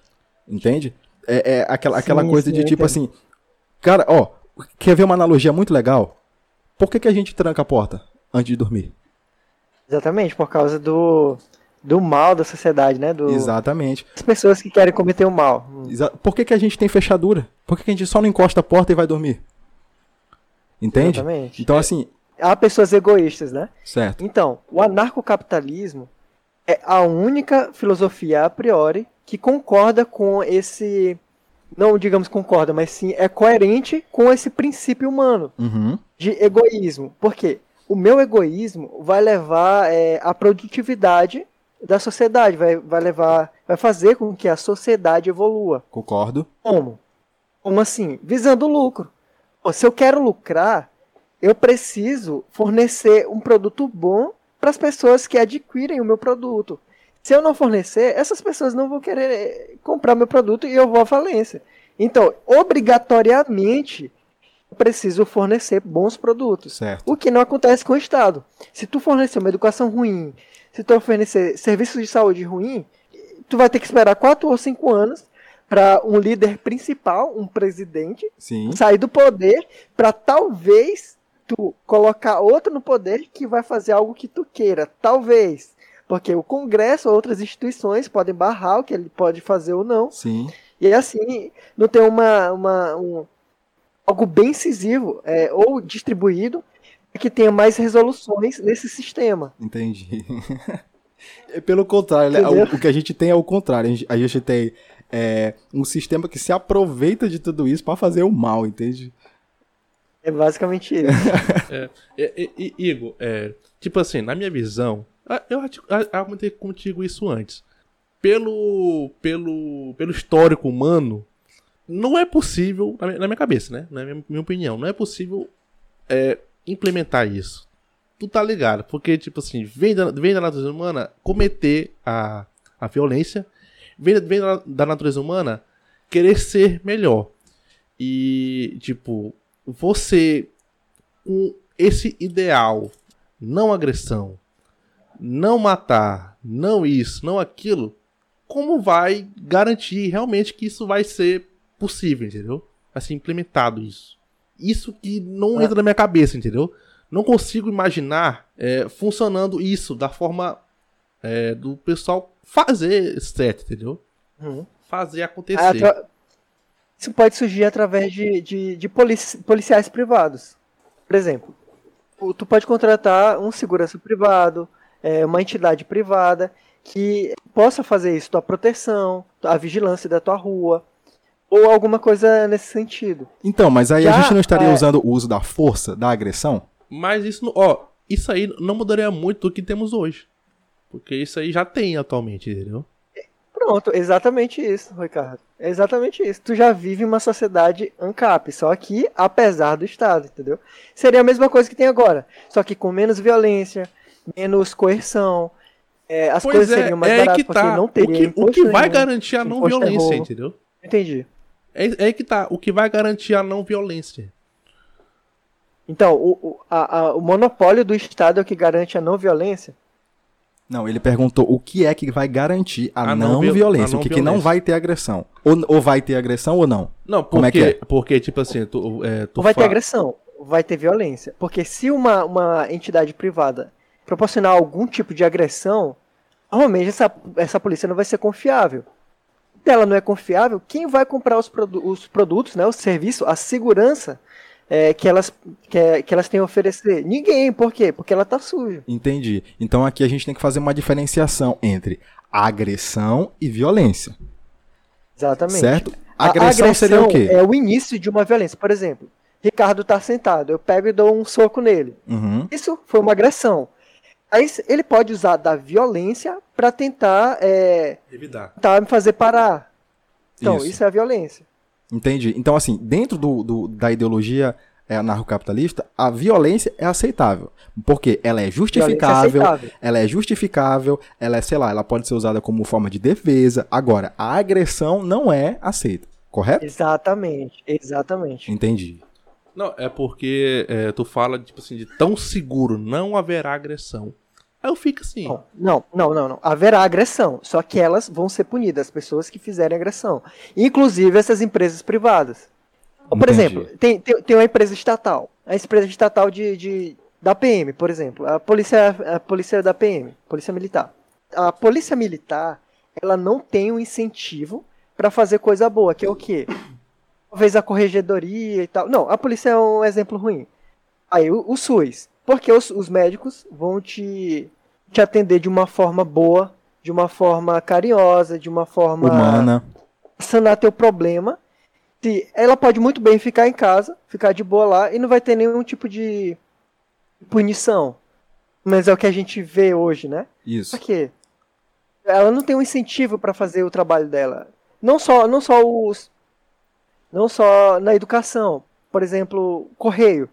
Entende? É, é aquela, sim, aquela coisa sim, de tipo assim. Cara, ó, quer ver uma analogia muito legal? Por que, que a gente tranca a porta? Antes de dormir. Exatamente, por causa do, do mal da sociedade, né? Do, Exatamente. As pessoas que querem cometer o mal. Exa por que, que a gente tem fechadura? Por que, que a gente só não encosta a porta e vai dormir? Entende? Exatamente. Então, assim. Há pessoas egoístas, né? Certo. Então, o anarcocapitalismo é a única filosofia a priori que concorda com esse. Não digamos concorda, mas sim é coerente com esse princípio humano uhum. de egoísmo. Por quê? O meu egoísmo vai levar é, a produtividade da sociedade, vai, vai levar, vai fazer com que a sociedade evolua. Concordo. Como? Como assim? Visando lucro. Pô, se eu quero lucrar, eu preciso fornecer um produto bom para as pessoas que adquirem o meu produto. Se eu não fornecer, essas pessoas não vão querer é, comprar meu produto e eu vou à falência. Então, obrigatoriamente, preciso fornecer bons produtos. Certo. O que não acontece com o Estado. Se tu fornecer uma educação ruim, se tu fornecer serviços de saúde ruim, tu vai ter que esperar quatro ou cinco anos para um líder principal, um presidente, Sim. sair do poder para talvez tu colocar outro no poder que vai fazer algo que tu queira, talvez. Porque o Congresso ou outras instituições podem barrar o que ele pode fazer ou não. Sim. E assim, não tem uma, uma, um, algo bem incisivo é, ou distribuído que tenha mais resoluções nesse sistema. Entendi. É pelo contrário, né? o, o, que a gente tem é o contrário. A gente, a gente tem é, um sistema que se aproveita de tudo isso para fazer o mal, entende? É basicamente isso. é, é, é, Igor, é, tipo assim, na minha visão, eu comentei contigo isso antes. pelo, pelo, pelo histórico humano, não é possível, na minha cabeça, né? Na minha, opinião, não é possível é, implementar isso. Tu tá ligado? Porque, tipo assim, vem da, vem da natureza humana cometer a, a violência, vem, vem da, da natureza humana querer ser melhor. E, tipo, você com esse ideal, não agressão, não matar, não isso, não aquilo, como vai garantir realmente que isso vai ser possível, entendeu? Vai ser implementado isso. Isso que não é. entra na minha cabeça, entendeu? Não consigo imaginar é, funcionando isso da forma é, do pessoal fazer certo, entendeu? Uhum. Fazer acontecer. É, isso pode surgir através de, de, de polici policiais privados. Por exemplo, tu pode contratar um segurança privado, é, uma entidade privada que possa fazer isso, tua proteção, a vigilância da tua rua, ou alguma coisa nesse sentido. Então, mas aí Já, a gente não estaria é... usando o uso da força, da agressão? Mas isso, ó, isso aí não mudaria muito do que temos hoje. Porque isso aí já tem atualmente, entendeu? Pronto, exatamente isso, Ricardo. É exatamente isso. Tu já vive uma sociedade ANCAP, só que apesar do Estado, entendeu? Seria a mesma coisa que tem agora, só que com menos violência, menos coerção. É, as pois coisas é, seriam mais é baratas que tá. não teria. O que, o que vai garantir a não violência, entendeu? Entendi. É, é aí que tá. O que vai garantir a não violência. Então, o, o, a, a, o monopólio do Estado é o que garante a não violência? Não, ele perguntou o que é que vai garantir a, a não, não, violência, a não o que, violência. que não vai ter agressão. Ou, ou vai ter agressão ou não? Não, porque, Como é que é? porque tipo assim, tu, é, tu vai ter agressão, vai ter violência. Porque se uma, uma entidade privada proporcionar algum tipo de agressão, normalmente essa, essa polícia não vai ser confiável. Se ela não é confiável, quem vai comprar os, produ os produtos, né, o serviço, a segurança é, que, elas, que, é, que, elas têm a oferecer? Ninguém, por quê? Porque ela tá suja. Entendi. Então aqui a gente tem que fazer uma diferenciação entre agressão e violência. Exatamente. Certo? Agressão, a agressão seria o quê? É o início de uma violência. Por exemplo, Ricardo tá sentado, eu pego e dou um soco nele. Uhum. Isso foi uma agressão. Aí ele pode usar da violência para tentar, é, Evitar. tentar me fazer parar. Então, isso. isso é a violência. Entendi. Então, assim, dentro do, do da ideologia é, anarcocapitalista, a violência é aceitável. Porque ela é justificável, é ela é justificável, ela é, sei lá, ela pode ser usada como forma de defesa. Agora, a agressão não é aceita, correto? Exatamente, exatamente. Entendi. Não, é porque é, tu fala, tipo assim, de tão seguro, não haverá agressão. Aí eu fico assim. Não, não, não, não. Haverá agressão. Só que elas vão ser punidas, as pessoas que fizerem agressão. Inclusive essas empresas privadas. Por Entendi. exemplo, tem, tem, tem, uma empresa estatal. A empresa estatal de, de, da PM, por exemplo. A polícia, a polícia da PM, Polícia Militar. A Polícia Militar, ela não tem um incentivo para fazer coisa boa, que é o quê? Talvez a corregedoria e tal. Não, a polícia é um exemplo ruim. Aí o, o SUS. Porque os, os médicos vão te te atender de uma forma boa, de uma forma carinhosa, de uma forma humana, sanar teu problema. Se ela pode muito bem ficar em casa, ficar de boa lá e não vai ter nenhum tipo de punição. Mas é o que a gente vê hoje, né? Isso. Porque ela não tem um incentivo para fazer o trabalho dela. Não só, não só os não só na educação, por exemplo, correio.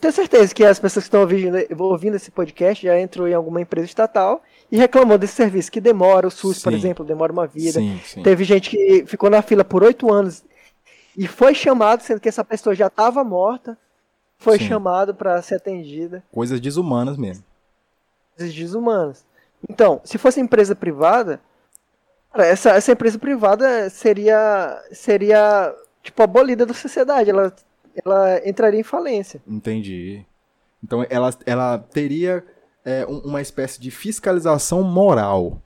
Tenho certeza que as pessoas que estão ouvindo, ouvindo esse podcast já entrou em alguma empresa estatal e reclamou desse serviço que demora, o SUS, sim. por exemplo, demora uma vida. Sim, sim. Teve gente que ficou na fila por oito anos e foi chamado, sendo que essa pessoa já estava morta, foi chamado para ser atendida. Coisas desumanas mesmo. Coisas desumanas. Então, se fosse empresa privada, essa, essa empresa privada seria, seria tipo abolida da sociedade. Ela ela entraria em falência. Entendi. Então ela, ela teria é, uma espécie de fiscalização moral.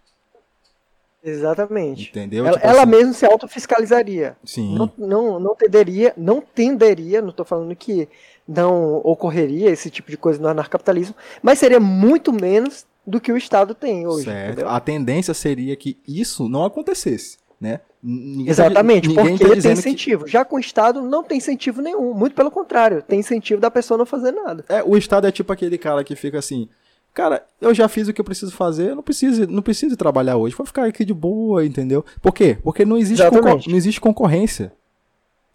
Exatamente. Entendeu? Ela, tipo ela assim... mesmo se autofiscalizaria. Sim. Não, não, não tenderia, não tenderia, não estou falando que não ocorreria esse tipo de coisa no anarcapitalismo, mas seria muito menos do que o Estado tem hoje. Certo. A tendência seria que isso não acontecesse né? Ninguém tá Exatamente, tá, porque tá tem incentivo. Que... Já com o Estado não tem incentivo nenhum, muito pelo contrário, tem incentivo da pessoa não fazer nada. É, o Estado é tipo aquele cara que fica assim, Cara, eu já fiz o que eu preciso fazer, eu não preciso, não preciso trabalhar hoje. Vou ficar aqui de boa, entendeu? Por quê? Porque não existe, não existe concorrência.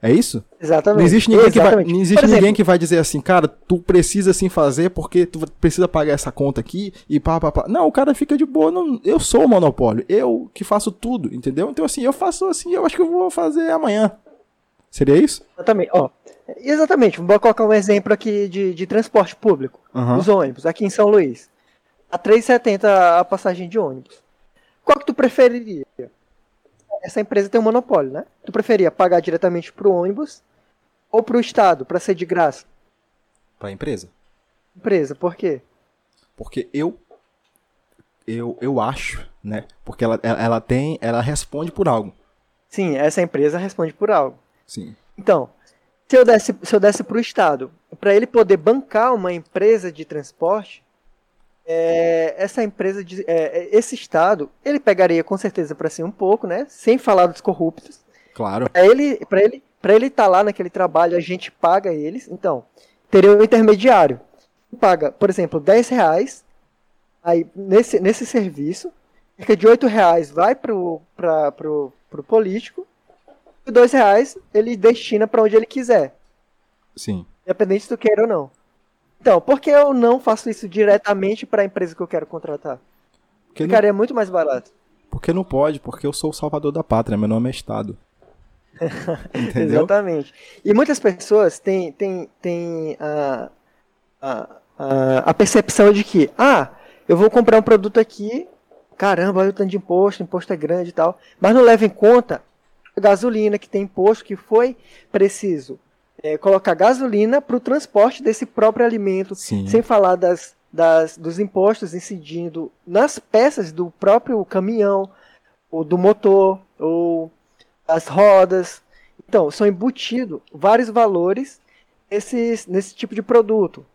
É isso? Exatamente. Não existe ninguém, Exatamente. Que, vai, não existe exemplo, ninguém que vai dizer assim, cara, tu precisa assim fazer porque tu precisa pagar essa conta aqui e pá, pá, pá. Não, o cara fica de boa. Não, eu sou o monopólio. Eu que faço tudo, entendeu? Então, assim, eu faço assim, eu acho que eu vou fazer amanhã. Seria isso? Exatamente. Ó, exatamente. Vou colocar um exemplo aqui de, de transporte público. Uhum. Os ônibus, aqui em São Luís. A 3,70 a passagem de ônibus. Qual que tu preferiria? Essa empresa tem um monopólio, né? Tu preferia pagar diretamente pro ônibus ou pro Estado, para ser de graça? Pra empresa. Empresa, por quê? Porque eu eu, eu acho, né? Porque ela, ela tem, ela responde por algo. Sim, essa empresa responde por algo. Sim. Então, se eu desse, se eu desse para o Estado, para ele poder bancar uma empresa de transporte, é, essa empresa, de, é, esse Estado, ele pegaria com certeza para si um pouco, né? Sem falar dos corruptos. Claro. Para ele, para ele, ele estar tá lá naquele trabalho, a gente paga eles. Então, teria um intermediário. Paga, por exemplo, 10 reais. Aí, nesse, nesse serviço, cerca de 8 reais vai pro, pra, pro, pro político. E 2 reais ele destina para onde ele quiser. Sim. Independente se tu queira ou não. Então, por que eu não faço isso diretamente para a empresa que eu quero contratar? Porque Ficaria não... muito mais barato. Porque não pode, porque eu sou o salvador da pátria, meu nome é Estado. Entendeu? Exatamente. E muitas pessoas têm, têm, têm a, a, a, a percepção de que, ah, eu vou comprar um produto aqui, caramba, olha o tanto de imposto, imposto é grande e tal, mas não leva em conta a gasolina que tem imposto que foi preciso é, colocar gasolina para o transporte desse próprio alimento, Sim. sem falar das, das, dos impostos incidindo nas peças do próprio caminhão, ou do motor, ou as rodas. Então, são embutidos vários valores nesses, nesse tipo de produto.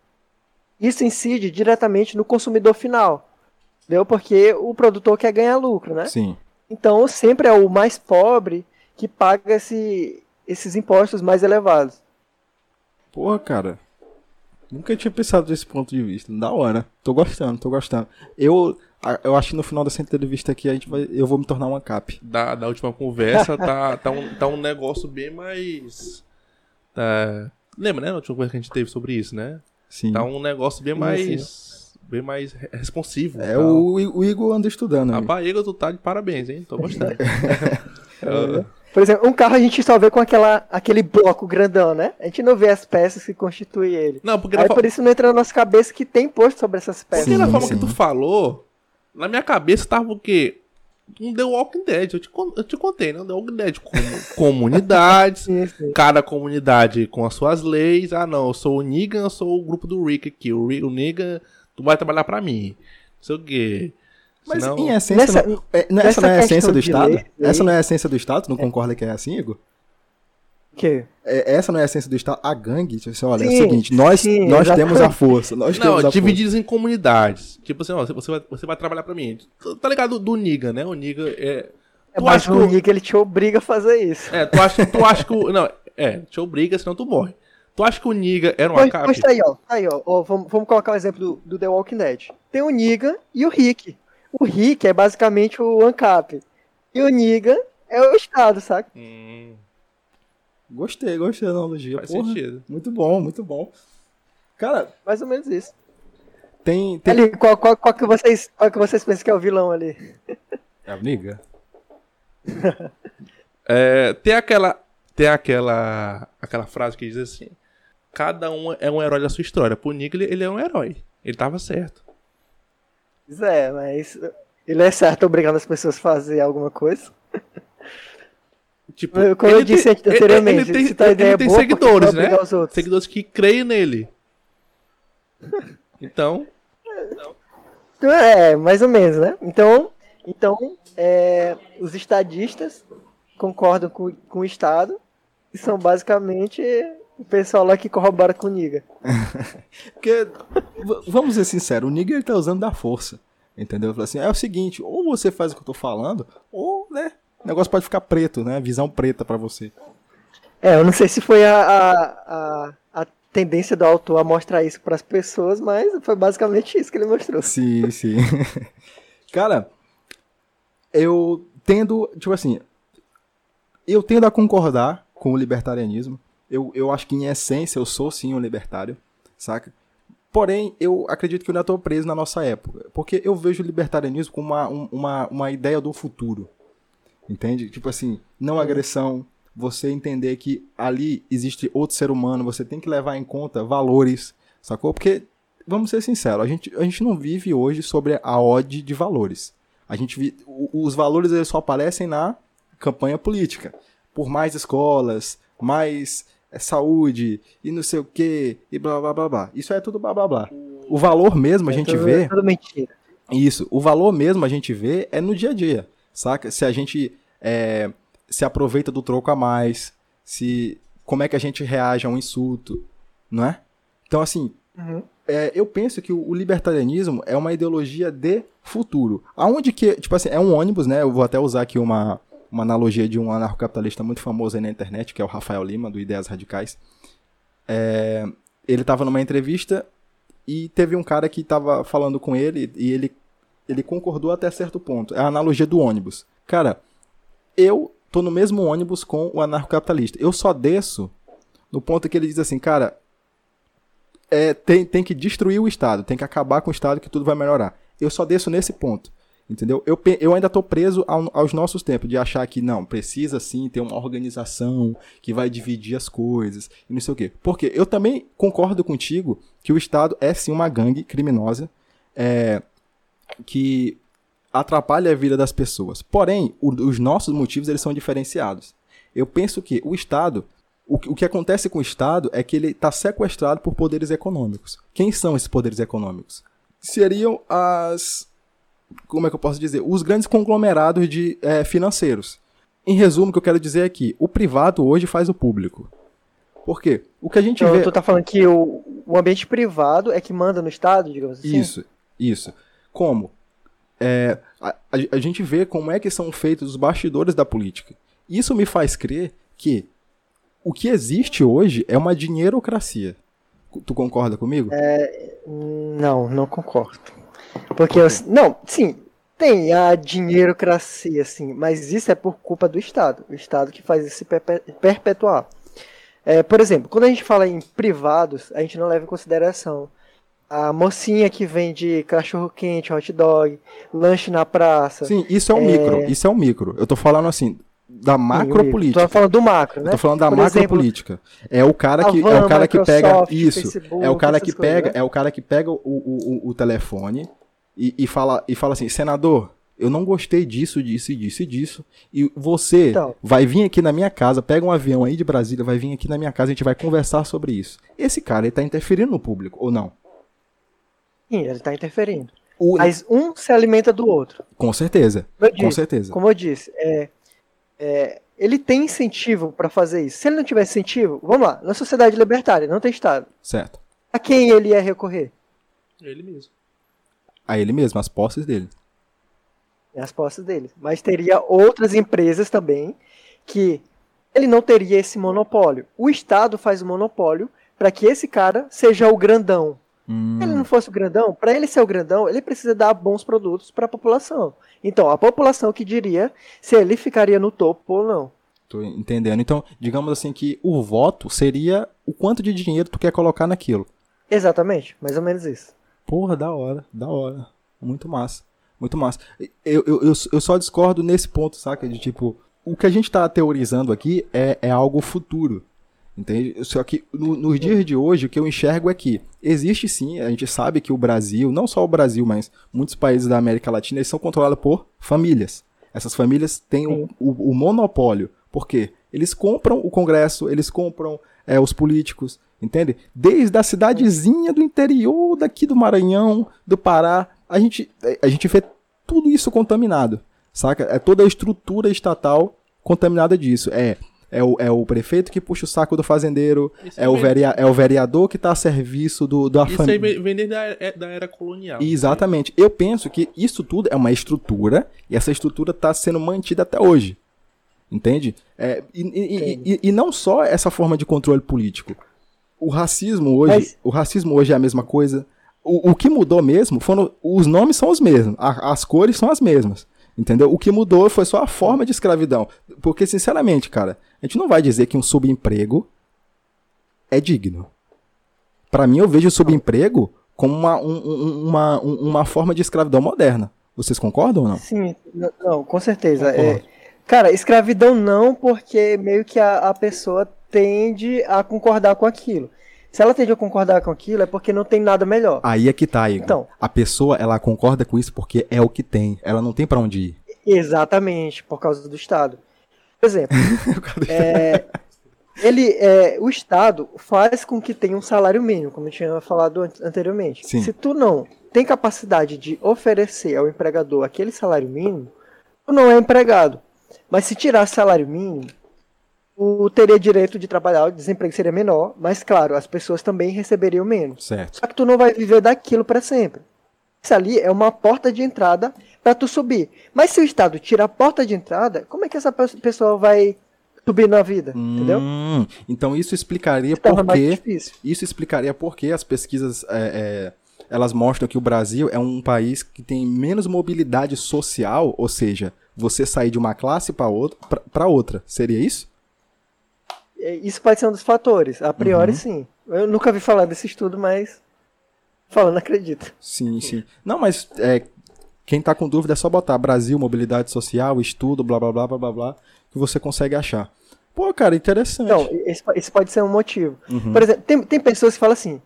Isso incide diretamente no consumidor final, entendeu? Porque o produtor quer ganhar lucro, né? Sim. Então, sempre é o mais pobre que paga esse, esses impostos mais elevados. Porra, cara. Nunca tinha pensado desse ponto de vista. Da hora. Tô gostando, tô gostando. Eu, eu acho que no final dessa entrevista aqui a gente vai, eu vou me tornar uma cap. Da, da última conversa tá, tá, um, tá um negócio bem mais. Tá... Lembra, né? A última coisa que a gente teve sobre isso, né? Sim. Tá um negócio bem mais. Sim. Bem mais responsivo. É, o, o Igor anda estudando. A Bahia, tu tá de parabéns, hein? Tô gostando. é. Por exemplo, um carro a gente só vê com aquela, aquele bloco grandão, né? A gente não vê as peças que constituem ele. Não, porque Aí por isso não entra na nossa cabeça que tem posto sobre essas peças. Porque na forma sim. que tu falou, na minha cabeça tava o quê? Um The Walking Dead, eu te, eu te contei, né? Um The Walking Dead com comunidades, sim, sim. cada comunidade com as suas leis. Ah, não, eu sou o Negan, eu sou o grupo do Rick aqui. O, Rick, o Negan, tu vai trabalhar pra mim. Não sei o quê. Mas Senão... em essência, nessa, não, é, essa não é a essência do Estado? Lei, essa não é a essência do Estado? Não é. concorda que é assim, Igor? Que? É, essa não é a essência do Estado. A gangue, você olha, sim, é o seguinte, nós, sim, nós temos a força. Nós não, temos divididos em comunidades. Tipo assim, ó, você vai, você vai trabalhar pra mim. Tá ligado do, Niga, né? O Niga é. é mas o Niga ele te obriga a fazer isso. É, tu acha, tu acha que. O, não, é, te obriga, senão tu morre. Tu acha que o Niga era um pois, ACAP? Pois tá aí, ó. Tá aí, ó. ó vamos, vamos colocar o um exemplo do, do The Walking Dead. Tem o Niga e o Rick. O Rick é basicamente o ANCAP. E o Niga é o Estado, saca? Hum. Gostei, gostei da analogia. Faz Porra, sentido. Muito bom, muito bom. Cara. Mais ou menos isso. Tem. tem... Ali, qual, qual, qual, que vocês, qual que vocês pensam que é o vilão ali? É o Niga. é, tem aquela. Tem aquela. aquela frase que diz assim. Cada um é um herói da sua história. Pro Niga, ele, ele é um herói. Ele tava certo. Pois é, mas ele é certo obrigando as pessoas a fazer alguma coisa? Tipo, Como eu disse tem, anteriormente, ele, ele tem, ele tem boa, seguidores, né? Seguidores que creem nele. Então. É, mais ou menos, né? Então, então é, os estadistas concordam com, com o Estado e são basicamente o pessoal lá que corrobora com o Niga. Porque, vamos ser sinceros, o Niga ele tá usando da força. Entendeu? Assim, é o seguinte, ou você faz o que eu tô falando, ou, né, o negócio pode ficar preto, né? Visão preta para você. É, eu não sei se foi a, a, a, a tendência do autor a mostrar isso para as pessoas, mas foi basicamente isso que ele mostrou. Sim, sim. Cara, eu tendo, tipo assim, eu tendo a concordar com o libertarianismo. Eu, eu acho que em essência eu sou sim um libertário, saca? Porém, eu acredito que eu ainda estou preso na nossa época. Porque eu vejo o libertarianismo como uma, uma, uma ideia do futuro. Entende? Tipo assim, não agressão, você entender que ali existe outro ser humano, você tem que levar em conta valores, sacou? Porque, vamos ser sinceros, a gente, a gente não vive hoje sobre a ode de valores. A gente vi, os valores eles só aparecem na campanha política. Por mais escolas, mais é, saúde e não sei o que, e blá blá blá blá. Isso é tudo blá blá blá. O valor mesmo a é gente tudo, vê. É tudo mentira. Isso. O valor mesmo a gente vê é no dia a dia. Saca? Se a gente é, se aproveita do troco a mais, se como é que a gente reage a um insulto, não é? Então, assim, uhum. é, eu penso que o, o, libertarianismo é uma ideologia de futuro. Aonde que, tipo assim, é um ônibus, né? Eu vou até usar aqui uma, uma analogia de um anarcocapitalista muito famoso aí na internet, que é o Rafael Lima, do Ideias Radicais. É, ele estava numa entrevista e teve um cara que estava falando com ele e ele, ele concordou até certo ponto. É a analogia do ônibus. Cara, eu tô no mesmo ônibus com o anarcocapitalista. Eu só desço no ponto que ele diz assim, cara, é, tem, tem que destruir o Estado, tem que acabar com o Estado que tudo vai melhorar. Eu só desço nesse ponto. Entendeu? Eu, eu ainda estou preso ao, aos nossos tempos, de achar que não, precisa sim ter uma organização que vai dividir as coisas e não sei o quê. Porque eu também concordo contigo que o Estado é sim uma gangue criminosa é, que atrapalha a vida das pessoas. Porém, o, os nossos motivos eles são diferenciados. Eu penso que o Estado, o, o que acontece com o Estado é que ele está sequestrado por poderes econômicos. Quem são esses poderes econômicos? Seriam as. Como é que eu posso dizer? Os grandes conglomerados de, é, financeiros. Em resumo, o que eu quero dizer é que o privado hoje faz o público. Por quê? O que a gente então, vê. Tu tá falando que o, o ambiente privado é que manda no Estado, digamos assim? Isso, isso. Como? é, a, a, gente vê como é que são feitos os bastidores da política. Isso me faz crer que o que existe hoje é uma dinheirocracia. Tu concorda comigo? É, não, não concordo. Porque, eu, não, sim, tem a dinheirocracia, sim, mas isso é por culpa do Estado. O Estado que faz isso se perpetuar. É, por exemplo, quando a gente fala em privados, a gente não leva em consideração a mocinha que vende cachorro quente, hot dog, lanche na praça. Sim, isso é um é... micro. Isso é um micro. Eu tô falando assim da macro política. Tô falando do macro, né? Tô falando da macro política. É o cara que é o cara que pega isso. Facebook, é o cara que pega, coisas, né? é o cara que pega o, o, o, telefone e, e fala e fala assim, senador, eu não gostei disso, disso, disso e disso. E você então, vai vir aqui na minha casa, pega um avião aí de Brasília, vai vir aqui na minha casa, a gente vai conversar sobre isso. Esse cara, ele tá interferindo no público, ou não? Sim, ele está interferindo. O... Mas um se alimenta do outro. Com certeza. Disse, com certeza. Como eu disse, é, é, ele tem incentivo para fazer isso. Se ele não tiver incentivo, vamos lá, na sociedade libertária, não tem Estado. Certo. A quem ele ia recorrer? Ele mesmo. A ele mesmo, as posses dele. As posses dele. Mas teria outras empresas também que ele não teria esse monopólio. O Estado faz o monopólio para que esse cara seja o grandão, Hum. Se ele não fosse o grandão, para ele ser o grandão, ele precisa dar bons produtos para a população. Então, a população que diria se ele ficaria no topo ou não. Tô entendendo. Então, digamos assim que o voto seria o quanto de dinheiro tu quer colocar naquilo. Exatamente, mais ou menos isso. Porra, da hora, da hora. Muito massa. Muito massa. Eu, eu, eu, eu só discordo nesse ponto, saca? De tipo, o que a gente está teorizando aqui é, é algo futuro. Entende? Só que no, nos dias de hoje, o que eu enxergo é que existe sim, a gente sabe que o Brasil, não só o Brasil, mas muitos países da América Latina, eles são controlados por famílias. Essas famílias têm o, o, o, monopólio. Por quê? Eles compram o Congresso, eles compram é, os políticos, entende? Desde a cidadezinha do interior daqui do Maranhão, do Pará, a gente, a gente vê tudo isso contaminado, saca? É toda a estrutura estatal contaminada disso. É é o, é o prefeito que puxa o saco do fazendeiro, é o, verea, é o vereador que está a serviço do, da família. Isso aí vem desde a é, da era colonial. Exatamente. Né? Eu penso que isso tudo é uma estrutura, e essa estrutura está sendo mantida até hoje. Entende? É, e, e, e, e, não só essa forma de controle político. O racismo hoje, Mas... o racismo hoje é a mesma coisa. O, o que mudou mesmo foram os nomes são os mesmos, a, as cores são as mesmas. Entendeu? O que mudou foi só a forma de escravidão. Porque, sinceramente, cara, a gente não vai dizer que um subemprego é digno. Para mim, eu vejo o subemprego como uma, um, uma, uma forma de escravidão moderna. Vocês concordam ou não? Sim, não, com certeza. É, cara, escravidão não, porque meio que a, a pessoa tende a concordar com aquilo. Se ela tende a concordar com aquilo, é porque não tem nada melhor. Aí é que tá, Igor. Então, a pessoa, ela concorda com isso porque é o que tem. Ela não tem para onde ir. Exatamente, por causa do Estado. Por exemplo, é, ele, é, o Estado faz com que tenha um salário mínimo, como eu tinha falado anteriormente. Sim. Se tu não tem capacidade de oferecer ao empregador aquele salário mínimo, tu não é empregado. Mas se tirar salário mínimo, tu teria direito de trabalhar, o desemprego seria menor, mas claro, as pessoas também receberiam menos. Certo. Só que tu não vai viver daquilo para sempre. Isso ali é uma porta de entrada para tu subir. Mas se o Estado tira a porta de entrada, como é que essa pessoa vai subir na vida? Hum, entendeu? Então isso explicaria por que isso explicaria por que as pesquisas é, é, elas mostram que o Brasil é um país que tem menos mobilidade social, ou seja, você sair de uma classe para outra, para outra. Seria isso? É, isso pode ser um dos fatores. A priori, uhum. sim. Eu nunca vi falar desse estudo, mas falando, acredito. Sim, sim. Não, mas é, quem tá com dúvida é só botar Brasil, mobilidade social, estudo, blá blá blá blá blá blá, que você consegue achar. Pô, cara, interessante. Não, esse, esse pode ser um motivo. Uhum. Por exemplo, tem, tem pessoas que falam assim,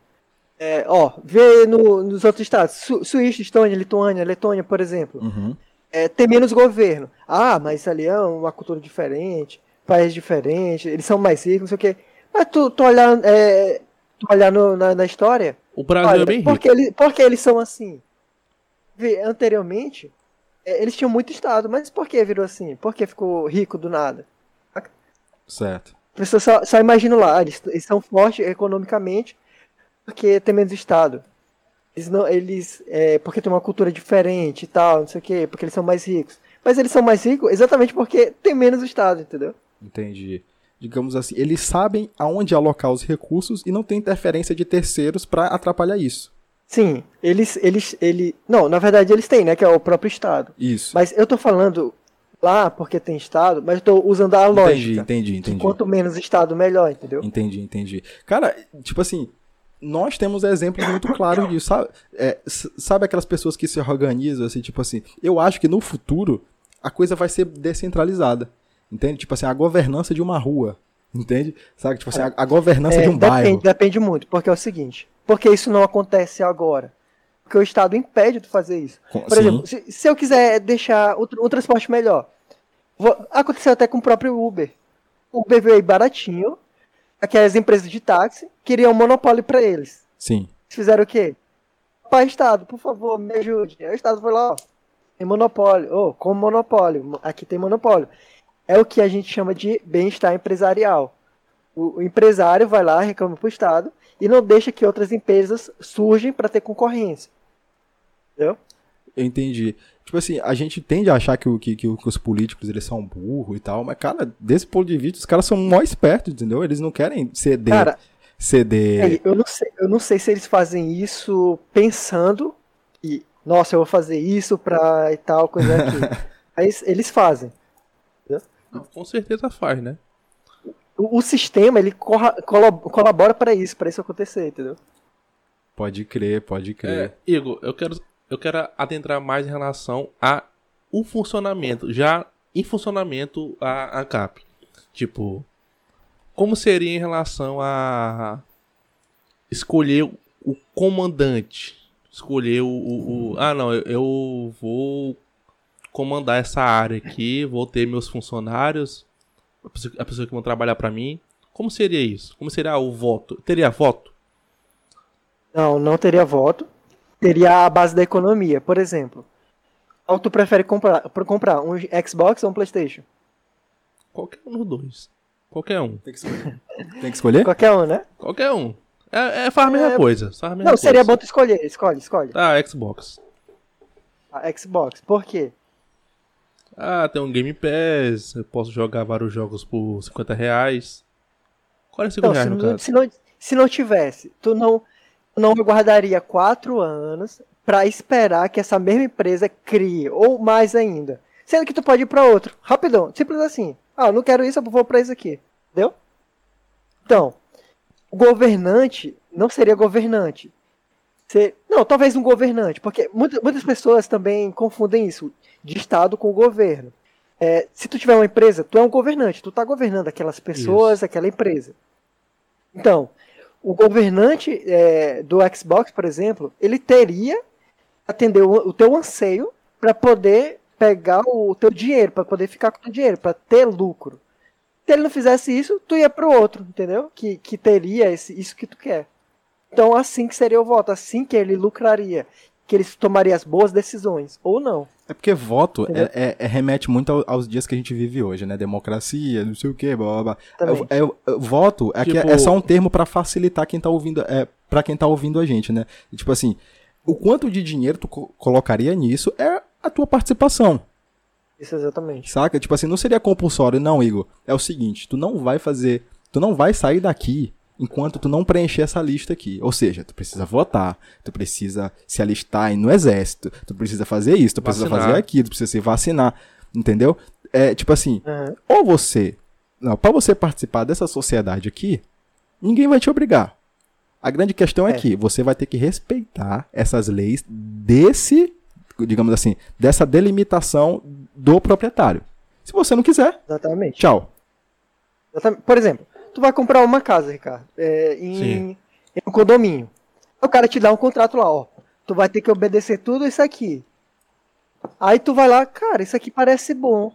é, ó, vê no, nos outros estados, Su, Suíça, Estônia, Lituânia, Letônia, por exemplo, uhum. é, tem menos governo. Ah, mas ali é uma cultura diferente, país diferente, eles são mais ricos, não sei o quê. Mas tu, tu olhar, é, tu olhar no, na, na, história. O Brasil olha, é bem rico. Porque, ele, porque eles são assim. Vê, anteriormente, é, eles tinham muito Estado, mas por que virou assim? Por que ficou rico do nada? Certo. Pessoa só, só imagina lá, eles, eles são fortes economicamente porque tem menos Estado. Eles não, eles, é, porque tem uma cultura diferente e tal, não sei o quê, porque eles são mais ricos. Mas eles são mais ricos exatamente porque tem menos Estado, entendeu? Entendi. Digamos assim, eles sabem aonde alocar os recursos e não tem interferência de terceiros para atrapalhar isso. Sim, eles, eles, ele, não, na verdade eles têm, né, que é o próprio Estado. Isso. Mas eu tô falando lá porque tem Estado, mas eu tô usando a lógica. Entendi, entendi, entendi. Quanto menos Estado, melhor, entendeu? Entendi, entendi. Cara, tipo assim, nós temos exemplos muito claros disso. Sabe, é, sabe aquelas pessoas que se organizam, assim, tipo assim, eu acho que no futuro a coisa vai ser descentralizada. Entende? Tipo assim, a governança de uma rua. Entende? Sabe? Tipo assim, a, a governança é, de um depende, bairro. Depende muito, porque é o seguinte. Porque isso não acontece agora? Porque o Estado impede de fazer isso. Por Sim. exemplo, se, se, eu quiser deixar o, o transporte melhor, vou, aconteceu até com o próprio Uber. O Uber veio baratinho, aquelas empresas de táxi queriam um monopólio para eles. Sim. Fizeram o quê? Pai Estado, por favor, me ajude. Aí o Estado foi lá, ó, tem monopólio. Oh, como monopólio? Aqui tem monopólio é o que a gente chama de bem-estar empresarial. O, o, empresário vai lá, reclama para o Estado e não deixa que outras empresas surgem para ter concorrência. Entendeu? Eu entendi. Tipo assim, a gente tende a achar que, o, que, que, os políticos eles são burros e tal, mas, cara, desse ponto de vista, os caras são mó espertos, entendeu? Eles não querem ceder. Cara, ceder. É, eu, não sei, eu não sei se eles fazem isso pensando e, nossa, eu vou fazer isso pra e tal, coisa aqui. Mas eles fazem. Com certeza faz, né? O, o sistema, ele colabora para isso, para isso acontecer, entendeu? Pode crer, pode crer. É, Igor, eu quero, eu quero adentrar mais em relação a o funcionamento, já em funcionamento a, a CAP. Tipo, como seria em relação a escolher o comandante? Escolher o. o, o ah, não, eu, eu vou comandar essa área aqui, vou ter meus funcionários, a pessoa, a pessoa que vão trabalhar para mim. Como seria isso? Como seria o voto? Teria voto? Não, não teria voto. Teria a base da economia. Por exemplo, qual tu prefere comprar, comprar um Xbox ou um PlayStation? Qualquer um dos dois. Qualquer um. Tem que escolher. Tem que escolher? Qualquer um, né? Qualquer um. É, é faz a mesma é... coisa. Faz a mesma não, coisa. seria bom tu escolher. Escolhe, escolhe. Ah, Xbox. A Xbox. Por quê? Ah, tem um Game Pass, eu posso jogar vários jogos por 50 reais. 45 não, reais no não, caso. Se não, Se não tivesse, tu não, não aguardaria quatro anos para esperar que essa mesma empresa crie, ou mais ainda. Sendo que tu pode ir para outro, rapidão, simples assim. Ah, não quero isso, eu vou para isso aqui. Entendeu? Então, o governante não seria governante. Ser, não, talvez um governante, porque muitas pessoas também confundem isso de Estado com governo. É, se tu tiver uma empresa, tu é um governante, tu está governando aquelas pessoas, isso. aquela empresa. Então, o governante é, do Xbox, por exemplo, ele teria atender o, o teu anseio para poder pegar o teu dinheiro, para poder ficar com o dinheiro, para ter lucro. Se ele não fizesse isso, tu ia pro outro, entendeu? Que, que teria esse, isso que tu quer. Então, assim que seria o voto, assim que ele lucraria, que ele tomaria as boas decisões, ou não. É porque voto é, é, é, remete muito aos dias que a gente vive hoje, né? Democracia, não sei o quê, blá blá blá. É, é, voto é, tipo... é só um termo para facilitar quem tá ouvindo, é, para quem tá ouvindo a gente, né? Tipo assim, o quanto de dinheiro tu co colocaria nisso é a tua participação. Isso exatamente. Saca? Tipo assim, não seria compulsório, não, Igor. É o seguinte, tu não vai fazer, tu não vai sair daqui enquanto tu não preencher essa lista aqui. Ou seja, tu precisa votar, tu precisa se alistar no exército, tu precisa fazer isso, tu precisa vacinar. fazer aquilo, tu precisa se vacinar, entendeu? É tipo assim, uhum. ou você, não, para você participar dessa sociedade aqui, ninguém vai te obrigar. A grande questão é, é que você vai ter que respeitar essas leis desse, digamos assim, dessa delimitação do proprietário. Se você não quiser, Exatamente. tchau. Exatamente. Por exemplo, tu vai comprar uma casa, Ricardo, é, em, em, um condomínio. O cara te dá um contrato lá, ó. Tu vai ter que obedecer tudo isso aqui. Aí tu vai lá, cara, isso aqui parece bom.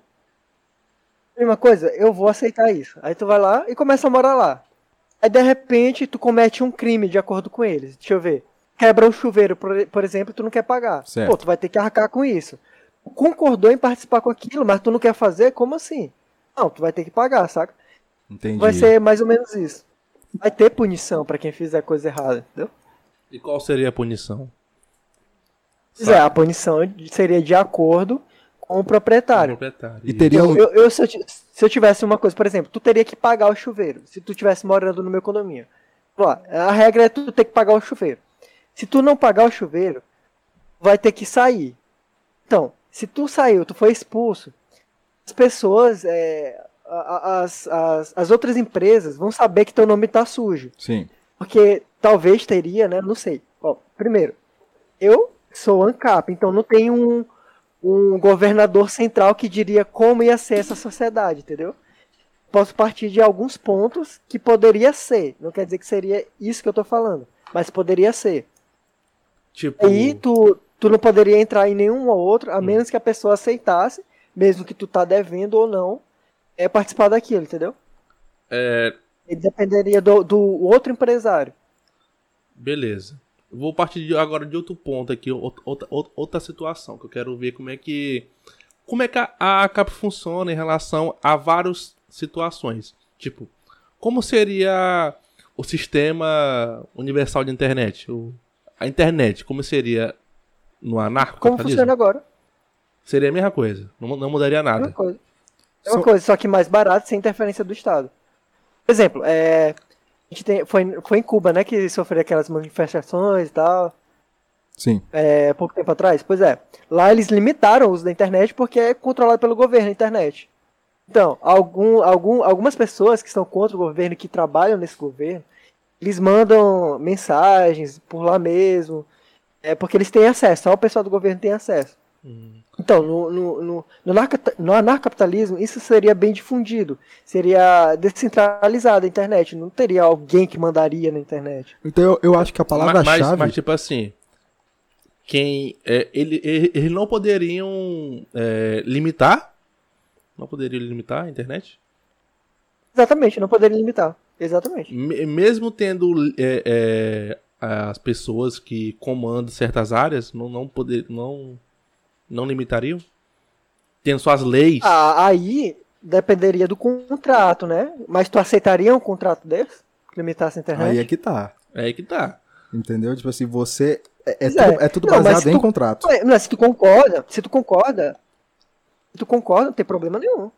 Mesma coisa, eu vou aceitar isso. Aí tu vai lá e começa a morar lá. Aí de repente tu comete um crime de acordo com eles. Deixa eu ver. Quebra um chuveiro, por, por exemplo, tu não quer pagar. Certo. Pô, tu vai ter que arcar com isso. Tu concordou em participar com aquilo, mas tu não quer fazer? Como assim? Não, tu vai ter que pagar, saca? Entendi. Vai ser mais ou menos isso. Vai ter punição para quem fizer coisa errada, entendeu? E qual seria a punição? É, a punição seria de acordo com o proprietário. O proprietário. E teria um... eu, eu, se, eu, se, eu, tivesse uma coisa, por exemplo, tu teria que pagar o chuveiro se tu estivesse morando no meu condomínio. a regra é tu ter que pagar o chuveiro. Se tu não pagar o chuveiro, vai ter que sair. Então, se tu saiu, tu foi expulso, as pessoas, é, as, as, as outras empresas vão saber que teu nome está sujo. Sim. Porque talvez teria, né? Não sei. Ó, primeiro, eu sou ANCAP, então não tem um, um governador central que diria como ia ser essa sociedade, entendeu? Posso partir de alguns pontos que poderia ser. Não quer dizer que seria isso que eu tô falando, mas poderia ser. Tipo... Aí tu, tu não poderia entrar em nenhum ou outro, a hum. menos que a pessoa aceitasse, mesmo que tu tá devendo ou não, é participar daquilo, entendeu? É... Ele dependeria do, do outro empresário. Beleza. Vou partir agora de outro ponto aqui, outra, outra, outra situação, que eu quero ver como é que. Como é que a, a CAP funciona em relação a várias situações. Tipo, como seria o sistema universal de internet? O, a internet, como seria no anarco Como funciona agora? Seria a mesma coisa, não, não mudaria nada. Mesma coisa. Mesma coisa, só que mais barato sem interferência do Estado. Por exemplo, é, a gente tem, foi, foi em Cuba, né, que sofreu aquelas manifestações e tal. Sim. É, pouco tempo atrás. Pois é. Lá eles limitaram o uso da internet porque é controlado pelo governo a internet. Então, algum, algum, algumas pessoas que estão contra o governo, que trabalham nesse governo, eles mandam mensagens por lá mesmo, é porque eles têm acesso, só o pessoal do governo tem acesso. Hum. Então, no, no, no, no, anarcapitalismo, isso seria bem difundido. Seria descentralizado a internet. Não teria alguém que mandaria na internet. Então, eu, eu acho que a palavra-chave. Mas, mas, tipo assim. Quem. É, ele, ele, eles não poderiam é, limitar. Não poderiam limitar a internet? Exatamente, não poderiam limitar. Exatamente. Mesmo tendo é, é, as pessoas que comandam certas áreas, não, não poder. Não não limitariam? Tendo suas leis? Ah, aí dependeria do contrato, né? Mas tu aceitaria um contrato desse? Que limitasse a internet? Aí é que tá. É aí que tá. Entendeu? Tipo assim, você. É, é, tudo, é. é tudo, baseado não, em tu, contrato. Não, se tu concorda, se tu concorda, se tu concorda, não tem problema nenhum.